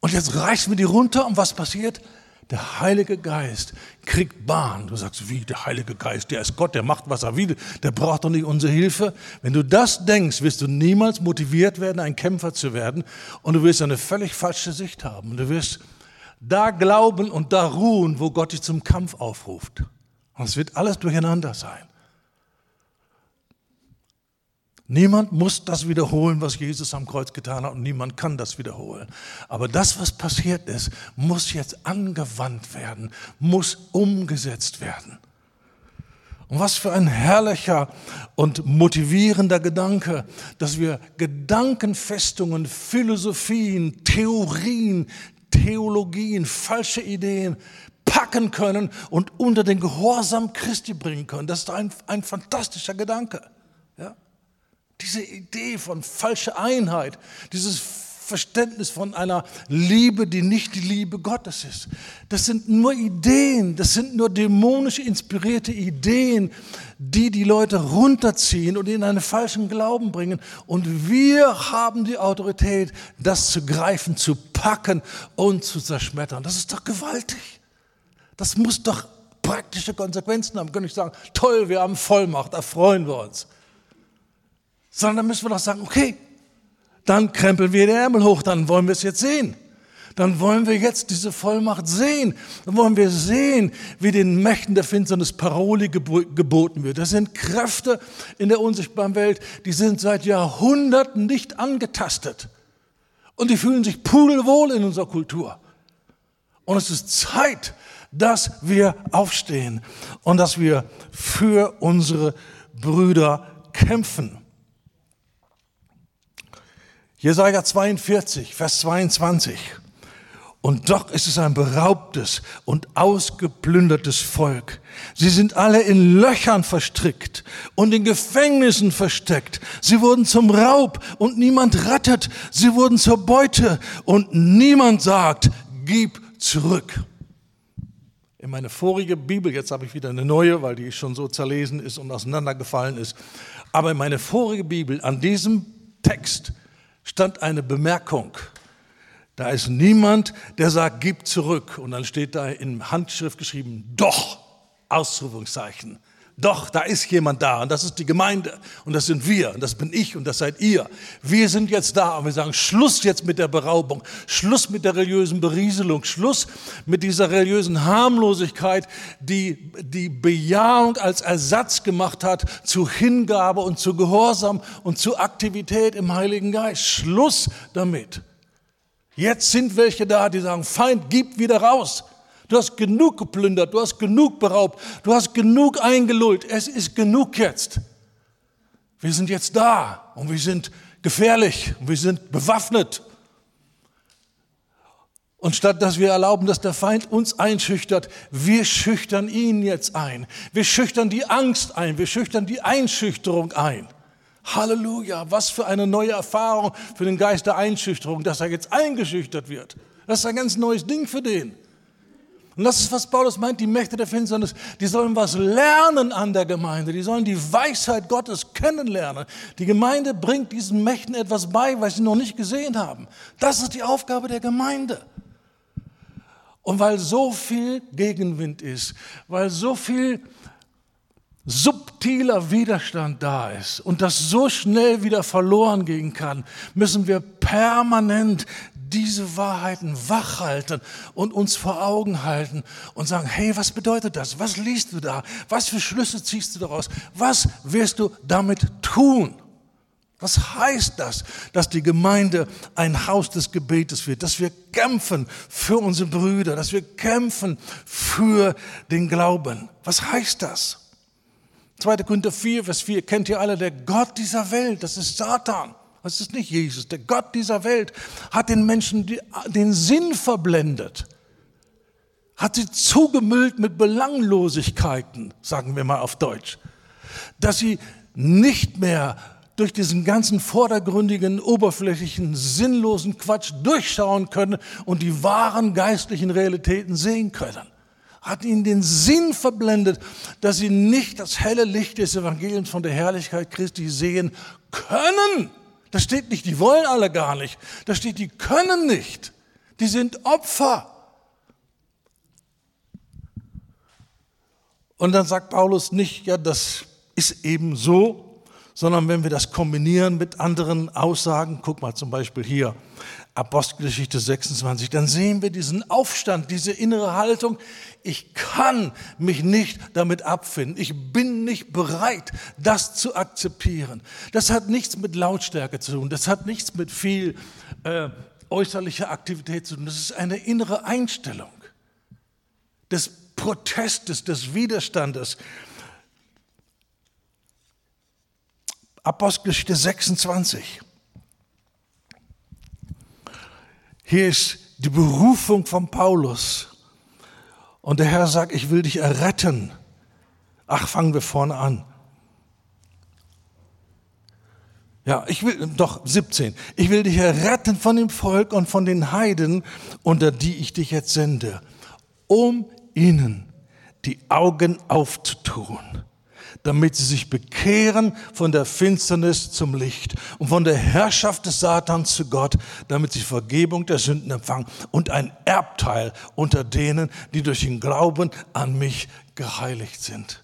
Und jetzt reißen wir die runter und was passiert? Der Heilige Geist kriegt Bahn. Du sagst, wie der Heilige Geist, der ist Gott, der macht, was er will, der braucht doch nicht unsere Hilfe. Wenn du das denkst, wirst du niemals motiviert werden, ein Kämpfer zu werden und du wirst eine völlig falsche Sicht haben. Und du wirst da glauben und da ruhen, wo Gott dich zum Kampf aufruft. Und es wird alles durcheinander sein. Niemand muss das wiederholen, was Jesus am Kreuz getan hat und niemand kann das wiederholen. Aber das, was passiert ist, muss jetzt angewandt werden, muss umgesetzt werden. Und was für ein herrlicher und motivierender Gedanke, dass wir Gedankenfestungen, Philosophien, Theorien, Theologien, falsche Ideen packen können und unter den Gehorsam Christi bringen können. Das ist ein, ein fantastischer Gedanke. Ja? Diese Idee von falscher Einheit, dieses Verständnis von einer Liebe, die nicht die Liebe Gottes ist. Das sind nur Ideen, das sind nur dämonisch inspirierte Ideen, die die Leute runterziehen und in einen falschen Glauben bringen. Und wir haben die Autorität, das zu greifen, zu packen und zu zerschmettern. Das ist doch gewaltig. Das muss doch praktische Konsequenzen haben. Können ich sagen, toll, wir haben Vollmacht, da freuen wir uns. Sondern dann müssen wir doch sagen, okay, dann krempeln wir den Ärmel hoch, dann wollen wir es jetzt sehen. Dann wollen wir jetzt diese Vollmacht sehen. Dann wollen wir sehen, wie den Mächten der Finsternis Paroli geboten wird. Das sind Kräfte in der unsichtbaren Welt, die sind seit Jahrhunderten nicht angetastet. Und die fühlen sich pudelwohl in unserer Kultur. Und es ist Zeit, dass wir aufstehen und dass wir für unsere Brüder kämpfen. Jesaja 42, Vers 22. Und doch ist es ein beraubtes und ausgeplündertes Volk. Sie sind alle in Löchern verstrickt und in Gefängnissen versteckt. Sie wurden zum Raub und niemand rettet. Sie wurden zur Beute und niemand sagt, gib zurück. In meine vorige Bibel, jetzt habe ich wieder eine neue, weil die schon so zerlesen ist und auseinandergefallen ist, aber in meine vorige Bibel an diesem Text stand eine Bemerkung. Da ist niemand, der sagt, gib zurück. Und dann steht da in Handschrift geschrieben, doch, Ausrufungszeichen. Doch, da ist jemand da und das ist die Gemeinde und das sind wir und das bin ich und das seid ihr. Wir sind jetzt da und wir sagen, Schluss jetzt mit der Beraubung, Schluss mit der religiösen Berieselung, Schluss mit dieser religiösen Harmlosigkeit, die die Bejahung als Ersatz gemacht hat zu Hingabe und zu Gehorsam und zu Aktivität im Heiligen Geist. Schluss damit. Jetzt sind welche da, die sagen, Feind, gib wieder raus. Du hast genug geplündert, du hast genug beraubt, du hast genug eingelullt. Es ist genug jetzt. Wir sind jetzt da und wir sind gefährlich, wir sind bewaffnet. Und statt dass wir erlauben, dass der Feind uns einschüchtert, wir schüchtern ihn jetzt ein. Wir schüchtern die Angst ein, wir schüchtern die Einschüchterung ein. Halleluja, was für eine neue Erfahrung für den Geist der Einschüchterung, dass er jetzt eingeschüchtert wird. Das ist ein ganz neues Ding für den. Und das ist, was Paulus meint, die Mächte der Finsternis, die sollen was lernen an der Gemeinde, die sollen die Weisheit Gottes kennenlernen. Die Gemeinde bringt diesen Mächten etwas bei, was sie noch nicht gesehen haben. Das ist die Aufgabe der Gemeinde. Und weil so viel Gegenwind ist, weil so viel subtiler Widerstand da ist und das so schnell wieder verloren gehen kann, müssen wir permanent diese Wahrheiten wachhalten und uns vor Augen halten und sagen, hey, was bedeutet das? Was liest du da? Was für Schlüsse ziehst du daraus? Was wirst du damit tun? Was heißt das, dass die Gemeinde ein Haus des Gebetes wird, dass wir kämpfen für unsere Brüder, dass wir kämpfen für den Glauben? Was heißt das? 2. Korinther 4, Vers 4 kennt ihr alle, der Gott dieser Welt, das ist Satan. Das ist nicht Jesus. Der Gott dieser Welt hat den Menschen den Sinn verblendet, hat sie zugemüllt mit Belanglosigkeiten, sagen wir mal auf Deutsch, dass sie nicht mehr durch diesen ganzen vordergründigen, oberflächlichen, sinnlosen Quatsch durchschauen können und die wahren geistlichen Realitäten sehen können hat ihnen den Sinn verblendet, dass sie nicht das helle Licht des Evangeliums von der Herrlichkeit Christi sehen können. Da steht nicht, die wollen alle gar nicht. Da steht, die können nicht. Die sind Opfer. Und dann sagt Paulus nicht, ja, das ist eben so, sondern wenn wir das kombinieren mit anderen Aussagen, guck mal zum Beispiel hier, Apostelgeschichte 26, dann sehen wir diesen Aufstand, diese innere Haltung. Ich kann mich nicht damit abfinden. Ich bin nicht bereit, das zu akzeptieren. Das hat nichts mit Lautstärke zu tun. Das hat nichts mit viel äh, äußerlicher Aktivität zu tun. Das ist eine innere Einstellung des Protestes, des Widerstandes. Apostelgeschichte 26. Hier ist die Berufung von Paulus. Und der Herr sagt, ich will dich erretten. Ach, fangen wir vorne an. Ja, ich will, doch 17. Ich will dich erretten von dem Volk und von den Heiden, unter die ich dich jetzt sende, um ihnen die Augen aufzutun damit sie sich bekehren von der Finsternis zum Licht und von der Herrschaft des Satans zu Gott, damit sie Vergebung der Sünden empfangen und ein Erbteil unter denen, die durch den Glauben an mich geheiligt sind.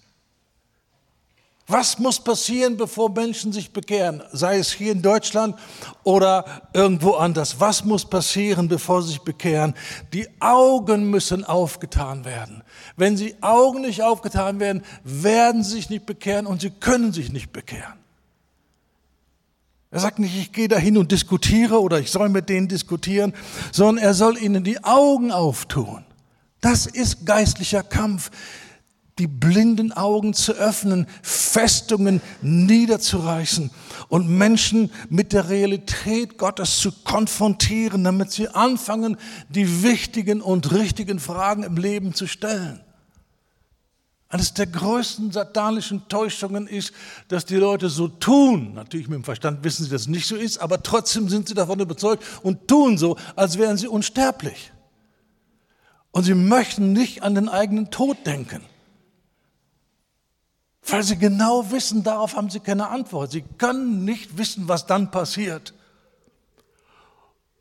Was muss passieren, bevor Menschen sich bekehren? Sei es hier in Deutschland oder irgendwo anders. Was muss passieren, bevor sie sich bekehren? Die Augen müssen aufgetan werden. Wenn sie Augen nicht aufgetan werden, werden sie sich nicht bekehren und sie können sich nicht bekehren. Er sagt nicht, ich gehe dahin und diskutiere oder ich soll mit denen diskutieren, sondern er soll ihnen die Augen auftun. Das ist geistlicher Kampf die blinden Augen zu öffnen, Festungen niederzureißen und Menschen mit der Realität Gottes zu konfrontieren, damit sie anfangen, die wichtigen und richtigen Fragen im Leben zu stellen. Eines der größten satanischen Täuschungen ist, dass die Leute so tun. Natürlich mit dem Verstand wissen sie, dass es nicht so ist, aber trotzdem sind sie davon überzeugt und tun so, als wären sie unsterblich. Und sie möchten nicht an den eigenen Tod denken. Weil sie genau wissen, darauf haben sie keine Antwort. Sie können nicht wissen, was dann passiert.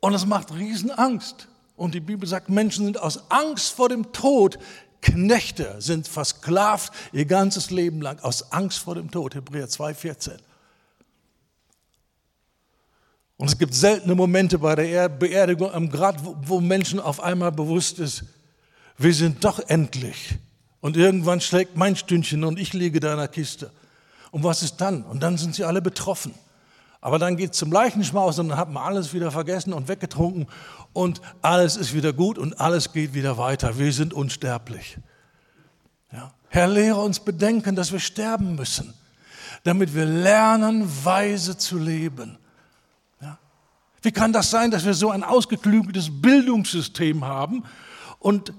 Und es macht Riesenangst. Und die Bibel sagt, Menschen sind aus Angst vor dem Tod Knechte, sind versklavt ihr ganzes Leben lang aus Angst vor dem Tod. Hebräer 2,14. Und es gibt seltene Momente bei der Beerdigung am Grab, wo Menschen auf einmal bewusst ist, wir sind doch endlich und irgendwann schlägt mein Stündchen und ich liege da in der Kiste. Und was ist dann? Und dann sind sie alle betroffen. Aber dann geht es zum Leichenschmaus und dann hat man alles wieder vergessen und weggetrunken und alles ist wieder gut und alles geht wieder weiter. Wir sind unsterblich. Ja. Herr, lehre uns bedenken, dass wir sterben müssen, damit wir lernen, weise zu leben. Wie kann das sein, dass wir so ein ausgeklügeltes Bildungssystem haben und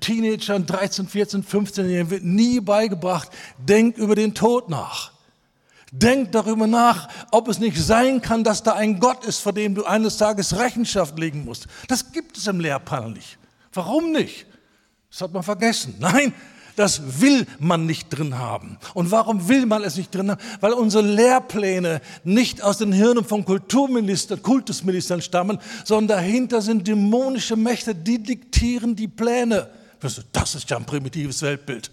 Teenagern 13, 14, 15 Jahren wird nie beigebracht, denk über den Tod nach. Denk darüber nach, ob es nicht sein kann, dass da ein Gott ist, vor dem du eines Tages Rechenschaft legen musst. Das gibt es im Lehrplan nicht. Warum nicht? Das hat man vergessen. Nein, das will man nicht drin haben. Und warum will man es nicht drin haben? Weil unsere Lehrpläne nicht aus den Hirnen von Kulturministern, Kultusministern stammen, sondern dahinter sind dämonische Mächte, die diktieren die Pläne. Das ist ja ein primitives Weltbild.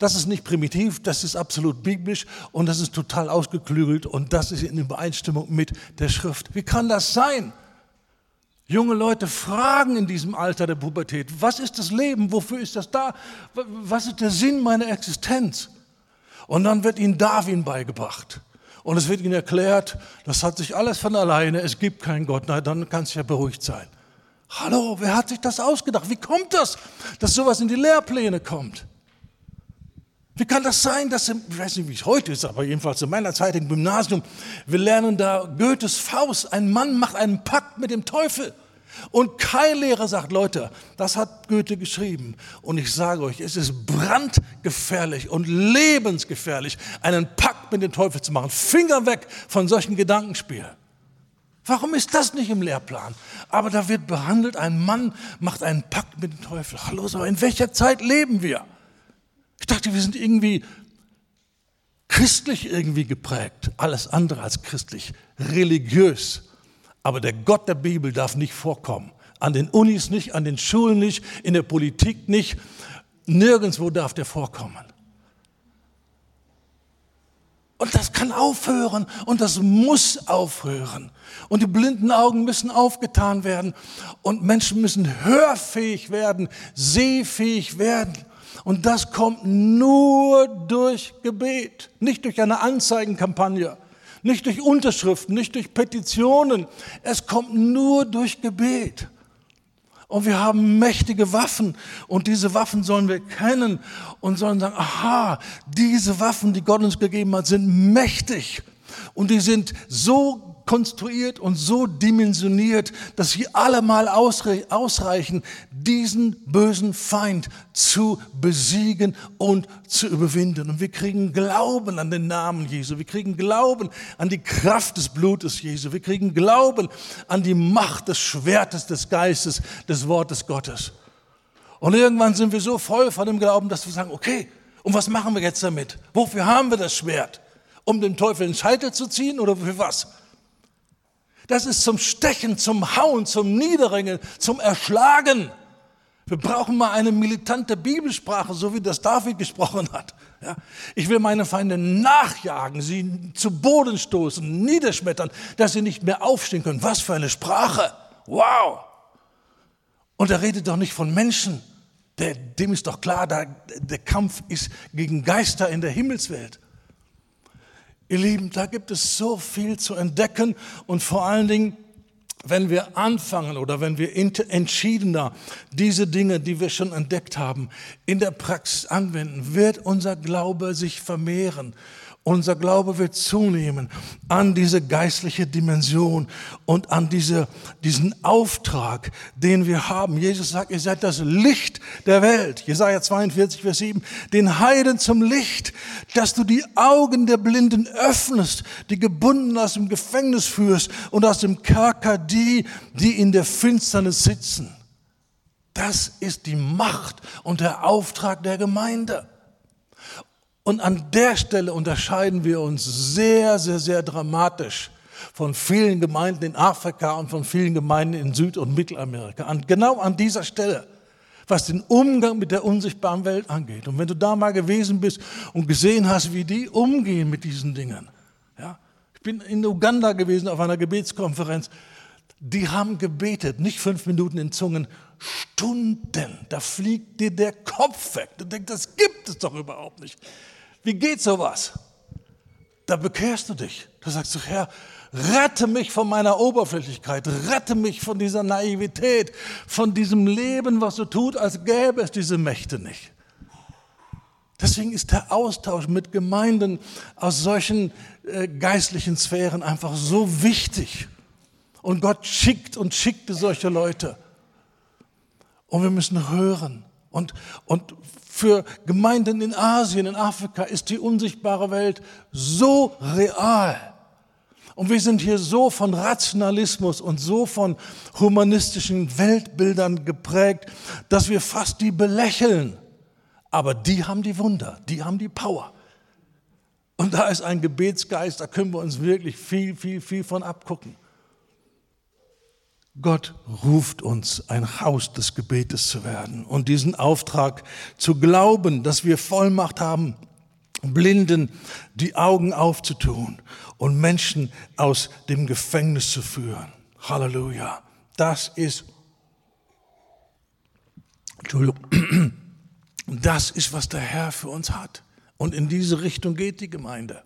Das ist nicht primitiv, das ist absolut biblisch und das ist total ausgeklügelt und das ist in Übereinstimmung mit der Schrift. Wie kann das sein? Junge Leute fragen in diesem Alter der Pubertät, was ist das Leben, wofür ist das da, was ist der Sinn meiner Existenz? Und dann wird ihnen Darwin beigebracht. Und es wird ihnen erklärt, das hat sich alles von alleine, es gibt keinen Gott. Na, dann kannst du ja beruhigt sein. Hallo, wer hat sich das ausgedacht? Wie kommt das, dass sowas in die Lehrpläne kommt? Wie kann das sein, dass, ich weiß nicht, wie es heute ist, aber jedenfalls in meiner Zeit im Gymnasium, wir lernen da Goethes Faust, ein Mann macht einen Pakt mit dem Teufel. Und kein Lehrer sagt, Leute, das hat Goethe geschrieben. Und ich sage euch, es ist brandgefährlich und lebensgefährlich, einen Pakt mit dem Teufel zu machen. Finger weg von solchen Gedankenspielen. Warum ist das nicht im Lehrplan? Aber da wird behandelt, ein Mann macht einen Pakt mit dem Teufel. Hallo, so in welcher Zeit leben wir? Ich dachte, wir sind irgendwie christlich irgendwie geprägt, alles andere als christlich, religiös. Aber der Gott der Bibel darf nicht vorkommen. An den Unis nicht, an den Schulen nicht, in der Politik nicht. Nirgendwo darf der vorkommen. Und das kann aufhören und das muss aufhören. Und die blinden Augen müssen aufgetan werden und Menschen müssen hörfähig werden, sehfähig werden. Und das kommt nur durch Gebet, nicht durch eine Anzeigenkampagne, nicht durch Unterschriften, nicht durch Petitionen. Es kommt nur durch Gebet. Und wir haben mächtige Waffen und diese Waffen sollen wir kennen und sollen sagen, aha, diese Waffen, die Gott uns gegeben hat, sind mächtig und die sind so konstruiert und so dimensioniert, dass sie allemal ausreichen, diesen bösen Feind zu besiegen und zu überwinden. Und wir kriegen Glauben an den Namen Jesu. Wir kriegen Glauben an die Kraft des Blutes Jesu. Wir kriegen Glauben an die Macht des Schwertes des Geistes, des Wortes Gottes. Und irgendwann sind wir so voll von dem Glauben, dass wir sagen, okay, und was machen wir jetzt damit? Wofür haben wir das Schwert? Um den Teufel den Scheitel zu ziehen oder für was? Das ist zum Stechen, zum Hauen, zum Niederringen, zum Erschlagen. Wir brauchen mal eine militante Bibelsprache, so wie das David gesprochen hat. Ja, ich will meine Feinde nachjagen, sie zu Boden stoßen, niederschmettern, dass sie nicht mehr aufstehen können. Was für eine Sprache! Wow! Und er redet doch nicht von Menschen. Der, dem ist doch klar, der, der Kampf ist gegen Geister in der Himmelswelt. Ihr Lieben, da gibt es so viel zu entdecken und vor allen Dingen, wenn wir anfangen oder wenn wir entschiedener diese Dinge, die wir schon entdeckt haben, in der Praxis anwenden, wird unser Glaube sich vermehren unser Glaube wird zunehmen an diese geistliche Dimension und an diese, diesen Auftrag, den wir haben. Jesus sagt, ihr seid das Licht der Welt. Jesaja 42, Vers 7. Den Heiden zum Licht, dass du die Augen der Blinden öffnest, die Gebunden aus dem Gefängnis führst und aus dem Kerker die, die in der Finsternis sitzen. Das ist die Macht und der Auftrag der Gemeinde. Und an der Stelle unterscheiden wir uns sehr, sehr, sehr dramatisch von vielen Gemeinden in Afrika und von vielen Gemeinden in Süd- und Mittelamerika. An, genau an dieser Stelle, was den Umgang mit der unsichtbaren Welt angeht. Und wenn du da mal gewesen bist und gesehen hast, wie die umgehen mit diesen Dingen. Ja, ich bin in Uganda gewesen auf einer Gebetskonferenz. Die haben gebetet, nicht fünf Minuten in Zungen, Stunden. Da fliegt dir der Kopf weg. Du denkst, das gibt es doch überhaupt nicht. Wie geht sowas? Da bekehrst du dich. Da sagst du, Herr, rette mich von meiner Oberflächlichkeit, rette mich von dieser Naivität, von diesem Leben, was so tut, als gäbe es diese Mächte nicht. Deswegen ist der Austausch mit Gemeinden aus solchen äh, geistlichen Sphären einfach so wichtig. Und Gott schickt und schickte solche Leute. Und wir müssen hören. Und, und für Gemeinden in Asien, in Afrika ist die unsichtbare Welt so real. Und wir sind hier so von Rationalismus und so von humanistischen Weltbildern geprägt, dass wir fast die belächeln. Aber die haben die Wunder, die haben die Power. Und da ist ein Gebetsgeist, da können wir uns wirklich viel, viel, viel von abgucken. Gott ruft uns, ein Haus des Gebetes zu werden und diesen Auftrag zu glauben, dass wir Vollmacht haben, Blinden die Augen aufzutun und Menschen aus dem Gefängnis zu führen. Halleluja. Das ist, Entschuldigung, das ist, was der Herr für uns hat. Und in diese Richtung geht die Gemeinde.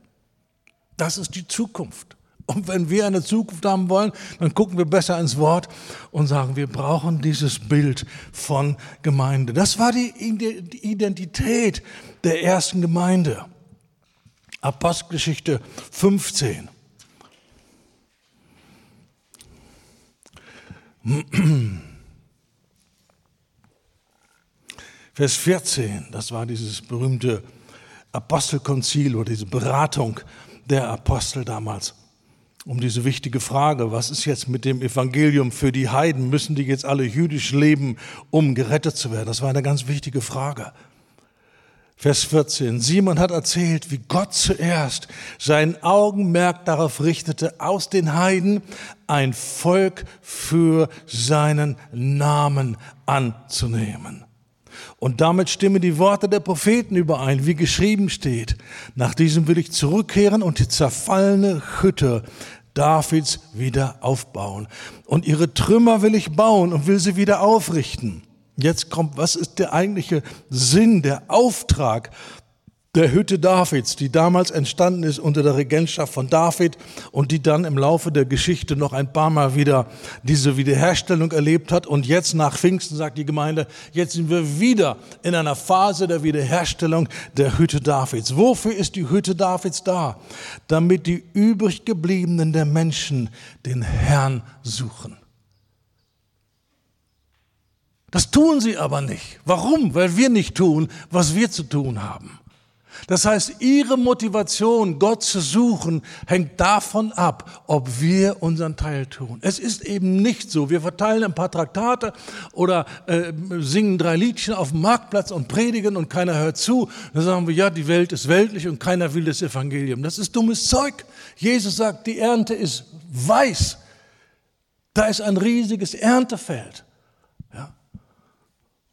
Das ist die Zukunft. Und wenn wir eine Zukunft haben wollen, dann gucken wir besser ins Wort und sagen, wir brauchen dieses Bild von Gemeinde. Das war die Identität der ersten Gemeinde. Apostelgeschichte 15. Vers 14, das war dieses berühmte Apostelkonzil oder diese Beratung der Apostel damals um diese wichtige Frage, was ist jetzt mit dem Evangelium für die Heiden? Müssen die jetzt alle jüdisch leben, um gerettet zu werden? Das war eine ganz wichtige Frage. Vers 14. Simon hat erzählt, wie Gott zuerst sein Augenmerk darauf richtete, aus den Heiden ein Volk für seinen Namen anzunehmen. Und damit stimmen die Worte der Propheten überein, wie geschrieben steht. Nach diesem will ich zurückkehren und die zerfallene Hütte Davids wieder aufbauen. Und ihre Trümmer will ich bauen und will sie wieder aufrichten. Jetzt kommt, was ist der eigentliche Sinn, der Auftrag der Hütte Davids, die damals entstanden ist unter der Regentschaft von David und die dann im Laufe der Geschichte noch ein paar Mal wieder diese Wiederherstellung erlebt hat. Und jetzt nach Pfingsten sagt die Gemeinde, jetzt sind wir wieder in einer Phase der Wiederherstellung der Hütte Davids. Wofür ist die Hütte Davids da? Damit die übrig gebliebenen der Menschen den Herrn suchen. Das tun sie aber nicht. Warum? Weil wir nicht tun, was wir zu tun haben. Das heißt, ihre Motivation, Gott zu suchen, hängt davon ab, ob wir unseren Teil tun. Es ist eben nicht so, wir verteilen ein paar Traktate oder äh, singen drei Liedchen auf dem Marktplatz und predigen und keiner hört zu. Dann sagen wir, ja, die Welt ist weltlich und keiner will das Evangelium. Das ist dummes Zeug. Jesus sagt, die Ernte ist weiß. Da ist ein riesiges Erntefeld.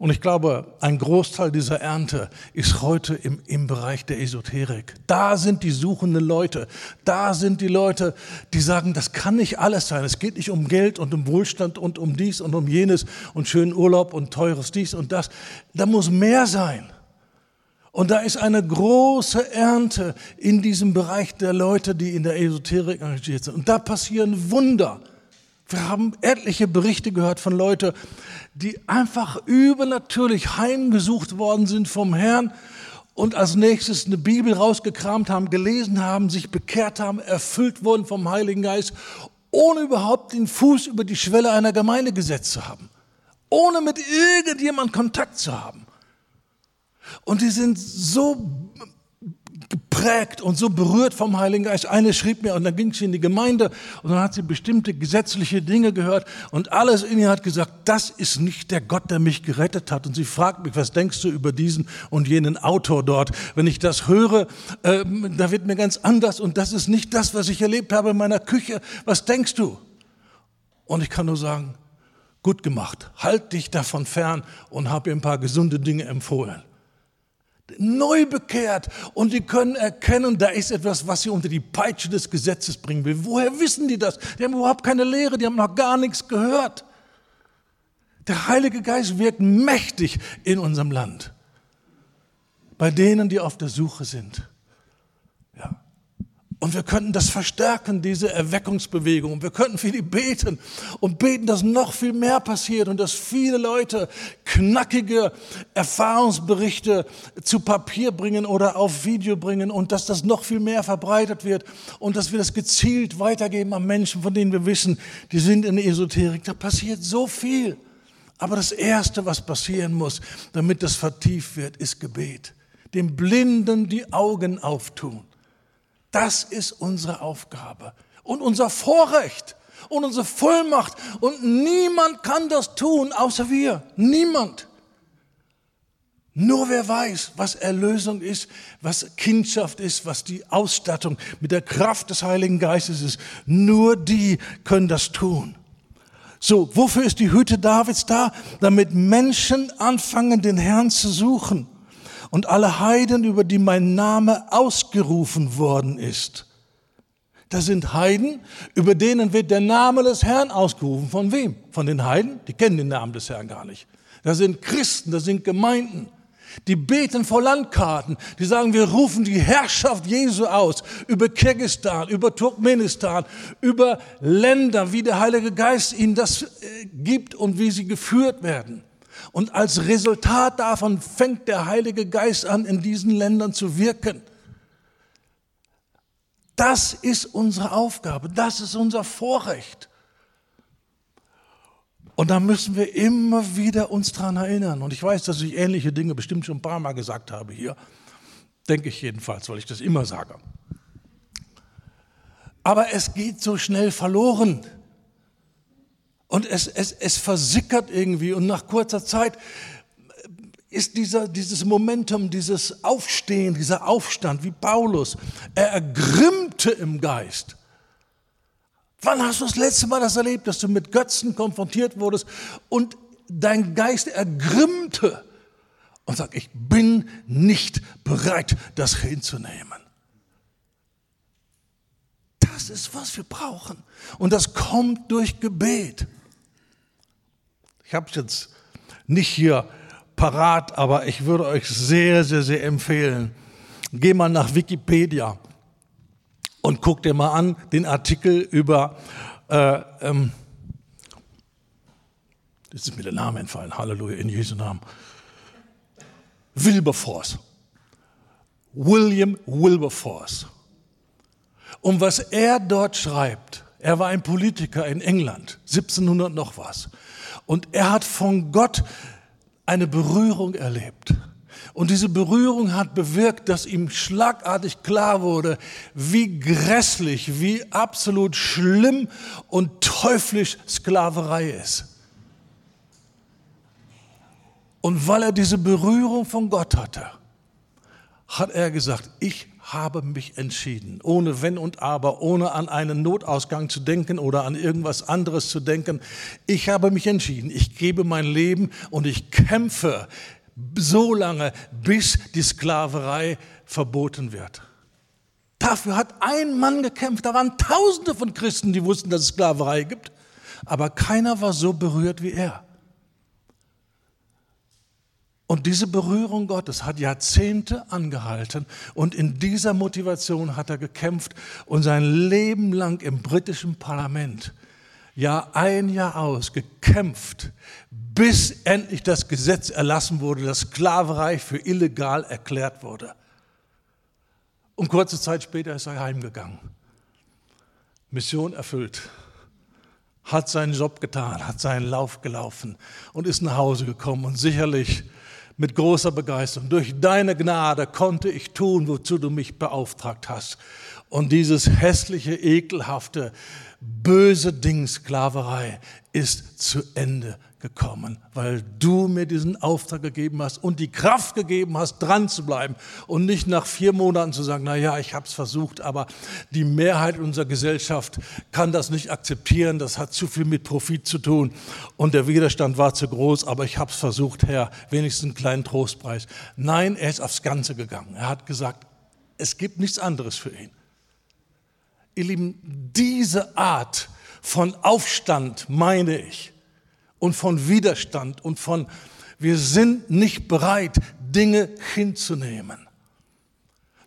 Und ich glaube, ein Großteil dieser Ernte ist heute im, im Bereich der Esoterik. Da sind die suchenden Leute. Da sind die Leute, die sagen, das kann nicht alles sein. Es geht nicht um Geld und um Wohlstand und um dies und um jenes und schönen Urlaub und teures dies und das. Da muss mehr sein. Und da ist eine große Ernte in diesem Bereich der Leute, die in der Esoterik engagiert sind. Und da passieren Wunder. Wir haben etliche Berichte gehört von Leuten, die einfach übernatürlich heimgesucht worden sind vom Herrn und als nächstes eine Bibel rausgekramt haben, gelesen haben, sich bekehrt haben, erfüllt wurden vom Heiligen Geist, ohne überhaupt den Fuß über die Schwelle einer Gemeinde gesetzt zu haben, ohne mit irgendjemand Kontakt zu haben. Und die sind so geprägt und so berührt vom Heiligen Geist. Eine schrieb mir und dann ging sie in die Gemeinde und dann hat sie bestimmte gesetzliche Dinge gehört und alles in ihr hat gesagt, das ist nicht der Gott, der mich gerettet hat. Und sie fragt mich, was denkst du über diesen und jenen Autor dort? Wenn ich das höre, äh, da wird mir ganz anders und das ist nicht das, was ich erlebt habe in meiner Küche. Was denkst du? Und ich kann nur sagen, gut gemacht. Halt dich davon fern und habe ihr ein paar gesunde Dinge empfohlen neu bekehrt und die können erkennen, da ist etwas, was sie unter die Peitsche des Gesetzes bringen will. Woher wissen die das? Die haben überhaupt keine Lehre, die haben noch gar nichts gehört. Der Heilige Geist wirkt mächtig in unserem Land. Bei denen, die auf der Suche sind. Und wir könnten das verstärken, diese Erweckungsbewegung. Wir könnten für die beten und beten, dass noch viel mehr passiert und dass viele Leute knackige Erfahrungsberichte zu Papier bringen oder auf Video bringen und dass das noch viel mehr verbreitet wird und dass wir das gezielt weitergeben an Menschen, von denen wir wissen, die sind in der Esoterik. Da passiert so viel. Aber das Erste, was passieren muss, damit das vertieft wird, ist Gebet. Dem Blinden die Augen auftun das ist unsere Aufgabe und unser Vorrecht und unsere Vollmacht. Und niemand kann das tun, außer wir. Niemand. Nur wer weiß, was Erlösung ist, was Kindschaft ist, was die Ausstattung mit der Kraft des Heiligen Geistes ist. Nur die können das tun. So, wofür ist die Hütte Davids da? Damit Menschen anfangen, den Herrn zu suchen und alle Heiden, über die mein Name ausgerufen worden ist. Das sind Heiden, über denen wird der Name des Herrn ausgerufen. Von wem? Von den Heiden? Die kennen den Namen des Herrn gar nicht. Das sind Christen, das sind Gemeinden. Die beten vor Landkarten. Die sagen, wir rufen die Herrschaft Jesu aus über Kirgistan, über Turkmenistan, über Länder, wie der Heilige Geist ihnen das äh, gibt und wie sie geführt werden. Und als Resultat davon fängt der Heilige Geist an, in diesen Ländern zu wirken. Das ist unsere Aufgabe, das ist unser Vorrecht. Und da müssen wir immer wieder uns dran erinnern. Und ich weiß, dass ich ähnliche Dinge bestimmt schon ein paar Mal gesagt habe hier. Denke ich jedenfalls, weil ich das immer sage. Aber es geht so schnell verloren. Und es, es, es versickert irgendwie und nach kurzer Zeit ist dieser, dieses Momentum, dieses Aufstehen, dieser Aufstand wie Paulus, er ergrimmte im Geist. Wann hast du das letzte Mal das erlebt, dass du mit Götzen konfrontiert wurdest und dein Geist ergrimmte und sagt, ich bin nicht bereit, das hinzunehmen. Das ist, was wir brauchen. Und das kommt durch Gebet. Ich habe es jetzt nicht hier parat, aber ich würde euch sehr, sehr, sehr empfehlen. Geh mal nach Wikipedia und guck dir mal an den Artikel über, äh, ähm, jetzt ist mir der Name entfallen, Halleluja, in Jesu Namen. Wilberforce. William Wilberforce. Und was er dort schreibt, er war ein Politiker in England, 1700 noch was. Und er hat von Gott eine Berührung erlebt. Und diese Berührung hat bewirkt, dass ihm schlagartig klar wurde, wie grässlich, wie absolut schlimm und teuflisch Sklaverei ist. Und weil er diese Berührung von Gott hatte, hat er gesagt, ich habe mich entschieden, ohne Wenn und Aber, ohne an einen Notausgang zu denken oder an irgendwas anderes zu denken. Ich habe mich entschieden, ich gebe mein Leben und ich kämpfe so lange, bis die Sklaverei verboten wird. Dafür hat ein Mann gekämpft. Da waren Tausende von Christen, die wussten, dass es Sklaverei gibt. Aber keiner war so berührt wie er. Und diese Berührung Gottes hat Jahrzehnte angehalten und in dieser Motivation hat er gekämpft und sein Leben lang im britischen Parlament, Jahr ein, Jahr aus, gekämpft, bis endlich das Gesetz erlassen wurde, dass Sklaverei für illegal erklärt wurde. Und kurze Zeit später ist er heimgegangen. Mission erfüllt hat seinen Job getan, hat seinen Lauf gelaufen und ist nach Hause gekommen. Und sicherlich mit großer Begeisterung. Durch deine Gnade konnte ich tun, wozu du mich beauftragt hast. Und dieses hässliche, ekelhafte, böse Ding Sklaverei ist zu Ende gekommen, weil du mir diesen Auftrag gegeben hast und die Kraft gegeben hast, dran zu bleiben und nicht nach vier Monaten zu sagen, na ja, ich habe es versucht, aber die Mehrheit unserer Gesellschaft kann das nicht akzeptieren, das hat zu viel mit Profit zu tun und der Widerstand war zu groß, aber ich habe es versucht, Herr, wenigstens einen kleinen Trostpreis. Nein, er ist aufs Ganze gegangen. Er hat gesagt, es gibt nichts anderes für ihn. Ihr Lieben, diese Art von Aufstand meine ich, und von Widerstand und von, wir sind nicht bereit, Dinge hinzunehmen,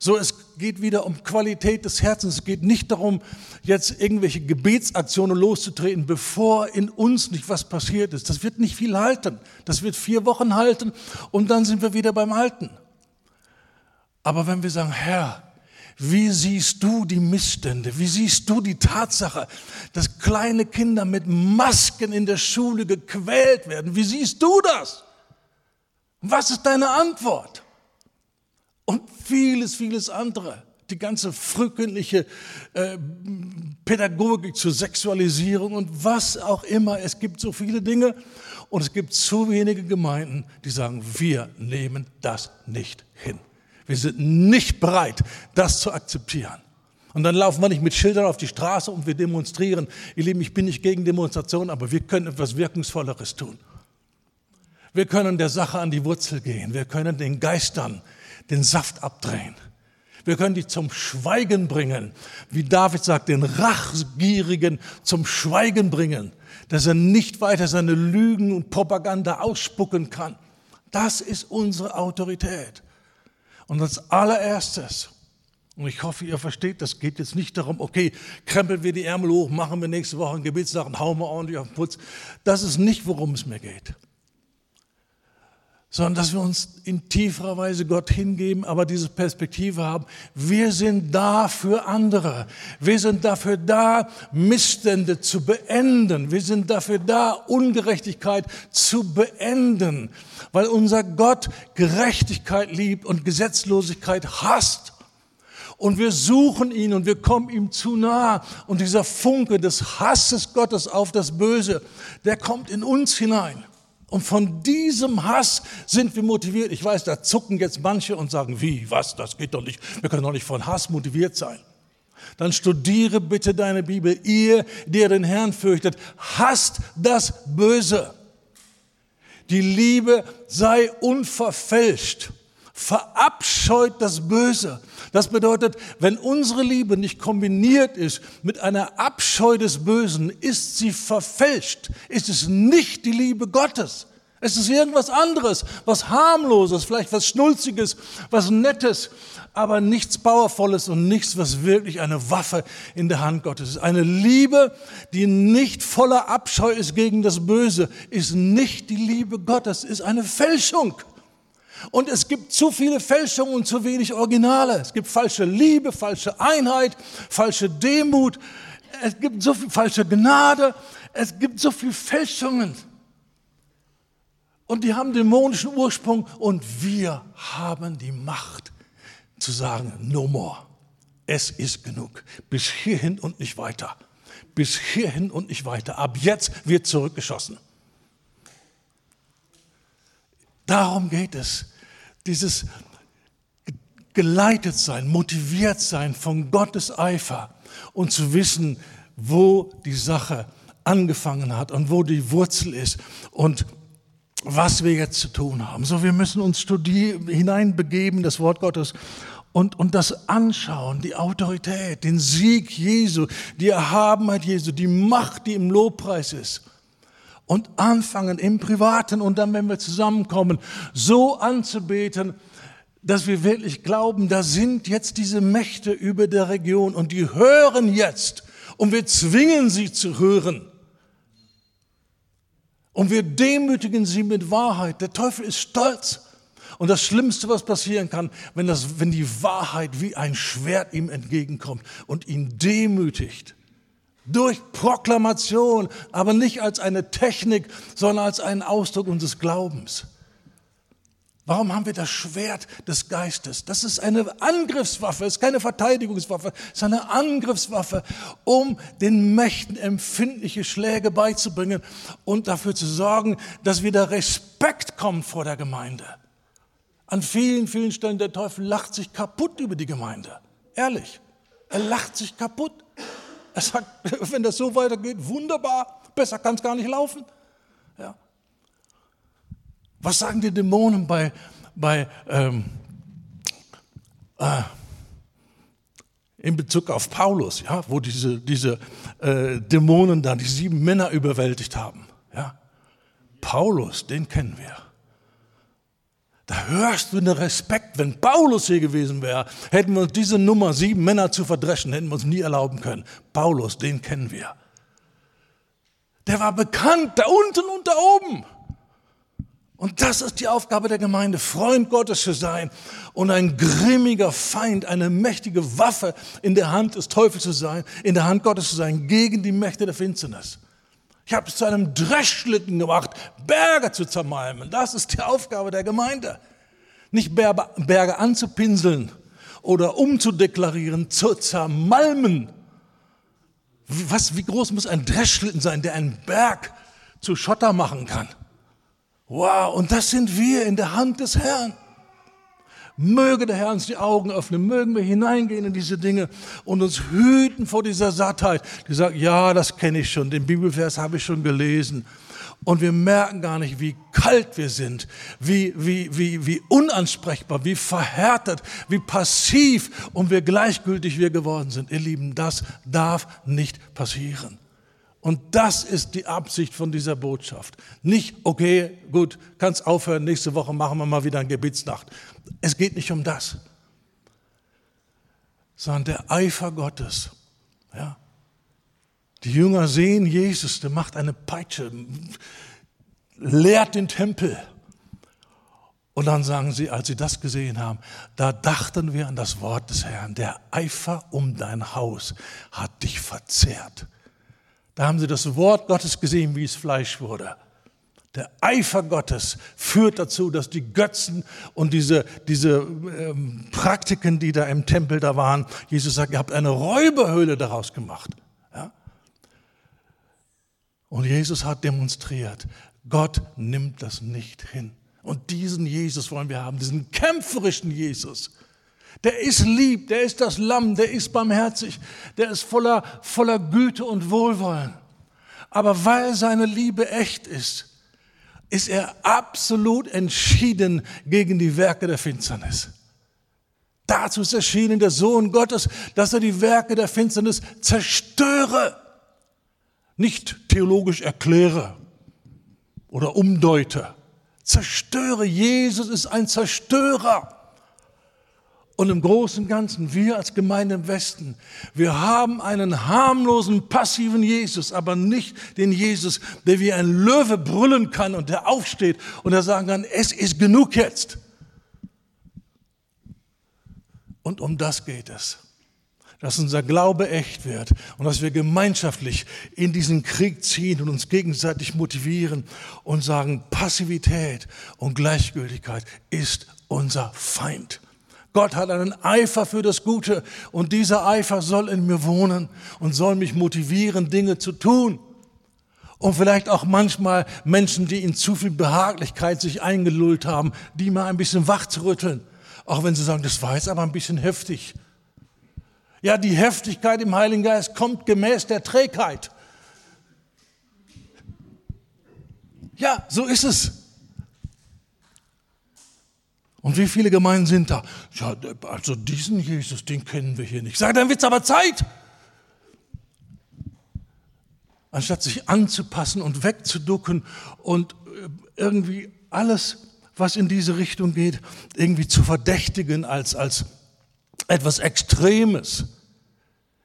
So, es geht wieder um Qualität des Herzens. Es geht nicht darum, jetzt irgendwelche Gebetsaktionen loszutreten, bevor in uns nicht was passiert ist. Das wird nicht viel halten. Das wird vier Wochen halten und dann sind wir wieder beim Alten. Aber wenn wir sagen, Herr, wie siehst du die Missstände? Wie siehst du die Tatsache, dass kleine Kinder mit Masken in der Schule gequält werden? Wie siehst du das? Was ist deine Antwort? Und vieles, vieles andere. Die ganze frühkindliche äh, Pädagogik zur Sexualisierung und was auch immer. Es gibt so viele Dinge und es gibt zu wenige Gemeinden, die sagen, wir nehmen das nicht hin. Wir sind nicht bereit, das zu akzeptieren. Und dann laufen wir nicht mit Schildern auf die Straße und wir demonstrieren. Ihr Lieben, ich bin nicht gegen Demonstrationen, aber wir können etwas Wirkungsvolleres tun. Wir können der Sache an die Wurzel gehen. Wir können den Geistern den Saft abdrehen. Wir können die zum Schweigen bringen. Wie David sagt, den Rachgierigen zum Schweigen bringen, dass er nicht weiter seine Lügen und Propaganda ausspucken kann. Das ist unsere Autorität. Und als allererstes, und ich hoffe, ihr versteht, das geht jetzt nicht darum, okay, krempeln wir die Ärmel hoch, machen wir nächste Woche einen Gebetstag und hauen wir ordentlich auf den Putz. Das ist nicht, worum es mir geht sondern dass wir uns in tieferer Weise Gott hingeben, aber diese Perspektive haben. Wir sind da für andere. Wir sind dafür da, Missstände zu beenden. Wir sind dafür da, Ungerechtigkeit zu beenden, weil unser Gott Gerechtigkeit liebt und Gesetzlosigkeit hasst. Und wir suchen ihn und wir kommen ihm zu nah. Und dieser Funke des Hasses Gottes auf das Böse, der kommt in uns hinein. Und von diesem Hass sind wir motiviert. Ich weiß, da zucken jetzt manche und sagen, wie, was, das geht doch nicht. Wir können doch nicht von Hass motiviert sein. Dann studiere bitte deine Bibel. Ihr, der den Herrn fürchtet, hasst das Böse. Die Liebe sei unverfälscht. Verabscheut das Böse. Das bedeutet, wenn unsere Liebe nicht kombiniert ist mit einer Abscheu des Bösen, ist sie verfälscht. Ist es nicht die Liebe Gottes. Es ist irgendwas anderes, was harmloses, vielleicht was Schnulziges, was Nettes, aber nichts Powervolles und nichts, was wirklich eine Waffe in der Hand Gottes ist. Eine Liebe, die nicht voller Abscheu ist gegen das Böse, ist nicht die Liebe Gottes, ist eine Fälschung. Und es gibt zu viele Fälschungen und zu wenig Originale. Es gibt falsche Liebe, falsche Einheit, falsche Demut. Es gibt so viel falsche Gnade. Es gibt so viele Fälschungen. Und die haben dämonischen Ursprung. Und wir haben die Macht zu sagen, no more. Es ist genug. Bis hierhin und nicht weiter. Bis hierhin und nicht weiter. Ab jetzt wird zurückgeschossen. Darum geht es dieses geleitet sein, motiviert sein von Gottes Eifer und zu wissen, wo die Sache angefangen hat und wo die Wurzel ist und was wir jetzt zu tun haben. So, wir müssen uns hineinbegeben, das Wort Gottes, und, und das anschauen, die Autorität, den Sieg Jesu, die Erhabenheit Jesu, die Macht, die im Lobpreis ist und anfangen im Privaten und dann, wenn wir zusammenkommen, so anzubeten, dass wir wirklich glauben, da sind jetzt diese Mächte über der Region und die hören jetzt und wir zwingen sie zu hören. Und wir demütigen sie mit Wahrheit. Der Teufel ist stolz. Und das Schlimmste, was passieren kann, wenn, das, wenn die Wahrheit wie ein Schwert ihm entgegenkommt und ihn demütigt, durch Proklamation, aber nicht als eine Technik, sondern als einen Ausdruck unseres Glaubens. Warum haben wir das Schwert des Geistes? Das ist eine Angriffswaffe, ist keine Verteidigungswaffe, ist eine Angriffswaffe, um den Mächten empfindliche Schläge beizubringen und dafür zu sorgen, dass wieder Respekt kommt vor der Gemeinde. An vielen, vielen Stellen der Teufel lacht sich kaputt über die Gemeinde. Ehrlich, er lacht sich kaputt. Er sagt, wenn das so weitergeht, wunderbar, besser kann es gar nicht laufen. Ja. Was sagen die Dämonen bei, bei ähm, äh, in Bezug auf Paulus, ja, wo diese, diese äh, Dämonen da die sieben Männer überwältigt haben? Ja. Paulus, den kennen wir. Da hörst du den Respekt. Wenn Paulus hier gewesen wäre, hätten wir uns diese Nummer sieben Männer zu verdreschen, hätten wir uns nie erlauben können. Paulus, den kennen wir. Der war bekannt, da unten und da oben. Und das ist die Aufgabe der Gemeinde, Freund Gottes zu sein und ein grimmiger Feind, eine mächtige Waffe in der Hand des Teufels zu sein, in der Hand Gottes zu sein, gegen die Mächte der Finsternis. Ich habe es zu einem Dreschschlitten gemacht, Berge zu zermalmen. Das ist die Aufgabe der Gemeinde. Nicht Berge anzupinseln oder umzudeklarieren, zu zermalmen. Was, wie groß muss ein Dreschschlitten sein, der einen Berg zu Schotter machen kann? Wow, und das sind wir in der Hand des Herrn. Möge der Herr uns die Augen öffnen, mögen wir hineingehen in diese Dinge und uns hüten vor dieser Sattheit, die sagt, ja, das kenne ich schon, den Bibelvers habe ich schon gelesen. Und wir merken gar nicht, wie kalt wir sind, wie, wie, wie, wie unansprechbar, wie verhärtet, wie passiv und wie gleichgültig wir geworden sind. Ihr Lieben, das darf nicht passieren. Und das ist die Absicht von dieser Botschaft. Nicht, okay, gut, kannst aufhören, nächste Woche machen wir mal wieder eine Gebetsnacht. Es geht nicht um das, sondern der Eifer Gottes. Ja. Die Jünger sehen Jesus, der macht eine Peitsche, lehrt den Tempel. Und dann sagen sie, als sie das gesehen haben, da dachten wir an das Wort des Herrn, der Eifer um dein Haus hat dich verzehrt. Da haben sie das Wort Gottes gesehen, wie es Fleisch wurde. Der Eifer Gottes führt dazu, dass die Götzen und diese, diese ähm, Praktiken, die da im Tempel da waren, Jesus sagt, ihr habt eine Räuberhöhle daraus gemacht. Ja? Und Jesus hat demonstriert, Gott nimmt das nicht hin. Und diesen Jesus wollen wir haben, diesen kämpferischen Jesus. Der ist lieb, der ist das Lamm, der ist barmherzig, der ist voller, voller Güte und Wohlwollen. Aber weil seine Liebe echt ist, ist er absolut entschieden gegen die Werke der Finsternis. Dazu ist erschienen der Sohn Gottes, dass er die Werke der Finsternis zerstöre, nicht theologisch erkläre oder umdeute. Zerstöre. Jesus ist ein Zerstörer. Und im Großen und Ganzen, wir als Gemeinde im Westen, wir haben einen harmlosen, passiven Jesus, aber nicht den Jesus, der wie ein Löwe brüllen kann und der aufsteht und der sagen kann, es ist genug jetzt. Und um das geht es. Dass unser Glaube echt wird und dass wir gemeinschaftlich in diesen Krieg ziehen und uns gegenseitig motivieren und sagen, Passivität und Gleichgültigkeit ist unser Feind. Gott hat einen Eifer für das Gute und dieser Eifer soll in mir wohnen und soll mich motivieren, Dinge zu tun. Und vielleicht auch manchmal Menschen, die in zu viel Behaglichkeit sich eingelullt haben, die mal ein bisschen wach zu rütteln. Auch wenn sie sagen, das war jetzt aber ein bisschen heftig. Ja, die Heftigkeit im Heiligen Geist kommt gemäß der Trägheit. Ja, so ist es. Und wie viele Gemeinden sind da? Ja, also diesen Jesus, den kennen wir hier nicht. Sag, dann wird's aber Zeit. Anstatt sich anzupassen und wegzuducken und äh, irgendwie alles, was in diese Richtung geht, irgendwie zu verdächtigen als, als etwas Extremes.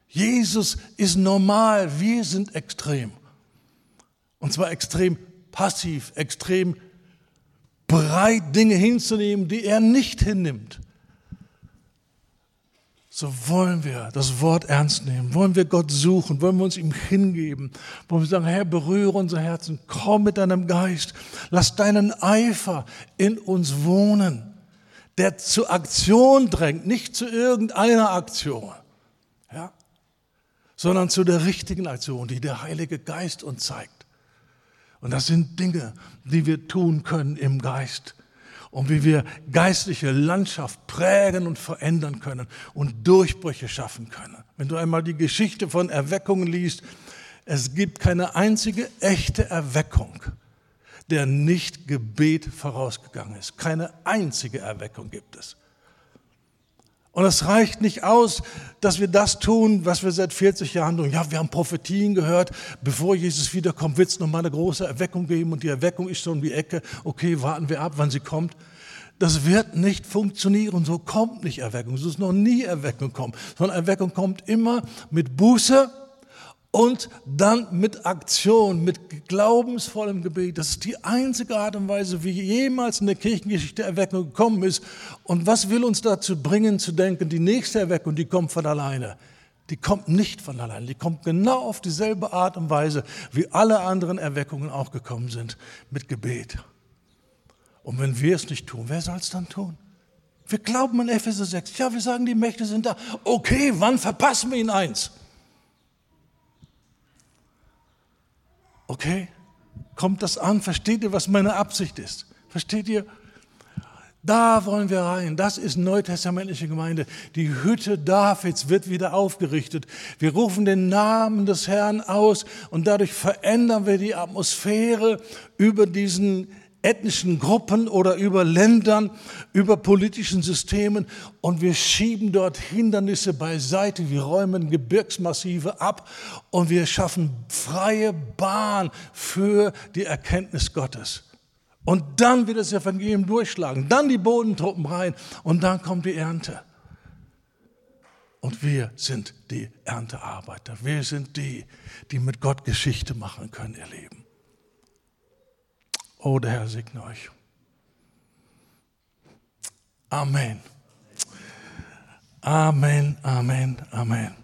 Jesus ist normal, wir sind extrem. Und zwar extrem passiv, extrem bereit, Dinge hinzunehmen, die er nicht hinnimmt. So wollen wir das Wort ernst nehmen, wollen wir Gott suchen, wollen wir uns ihm hingeben, wollen wir sagen, Herr, berühre unser Herzen, komm mit deinem Geist, lass deinen Eifer in uns wohnen, der zur Aktion drängt, nicht zu irgendeiner Aktion, ja, sondern zu der richtigen Aktion, die der Heilige Geist uns zeigt. Und das sind Dinge, die wir tun können im Geist. Und wie wir geistliche Landschaft prägen und verändern können und Durchbrüche schaffen können. Wenn du einmal die Geschichte von Erweckungen liest, es gibt keine einzige echte Erweckung, der nicht Gebet vorausgegangen ist. Keine einzige Erweckung gibt es. Und es reicht nicht aus, dass wir das tun, was wir seit 40 Jahren tun. Ja, wir haben Prophetien gehört, bevor Jesus wiederkommt, wird es nochmal eine große Erweckung geben und die Erweckung ist so um die Ecke. Okay, warten wir ab, wann sie kommt. Das wird nicht funktionieren. So kommt nicht Erweckung. So ist noch nie Erweckung gekommen. Sondern Erweckung kommt immer mit Buße und dann mit Aktion, mit glaubensvollem Gebet. Das ist die einzige Art und Weise, wie jemals in der Kirchengeschichte Erweckung gekommen ist. Und was will uns dazu bringen, zu denken, die nächste Erweckung, die kommt von alleine? Die kommt nicht von alleine. Die kommt genau auf dieselbe Art und Weise, wie alle anderen Erweckungen auch gekommen sind, mit Gebet. Und wenn wir es nicht tun, wer soll es dann tun? Wir glauben an Epheser 6. Ja, wir sagen, die Mächte sind da. Okay, wann verpassen wir ihn eins? Okay, kommt das an? Versteht ihr, was meine Absicht ist? Versteht ihr? Da wollen wir rein. Das ist neutestamentliche Gemeinde. Die Hütte Davids wird wieder aufgerichtet. Wir rufen den Namen des Herrn aus und dadurch verändern wir die Atmosphäre über diesen ethnischen Gruppen oder über Ländern, über politischen Systemen und wir schieben dort Hindernisse beiseite, wir räumen Gebirgsmassive ab und wir schaffen freie Bahn für die Erkenntnis Gottes. Und dann wird das Evangelium durchschlagen, dann die Bodentruppen rein und dann kommt die Ernte. Und wir sind die Erntearbeiter. Wir sind die, die mit Gott Geschichte machen können, ihr Leben. Oh, der Herr segne euch. Amen. Amen, Amen, Amen.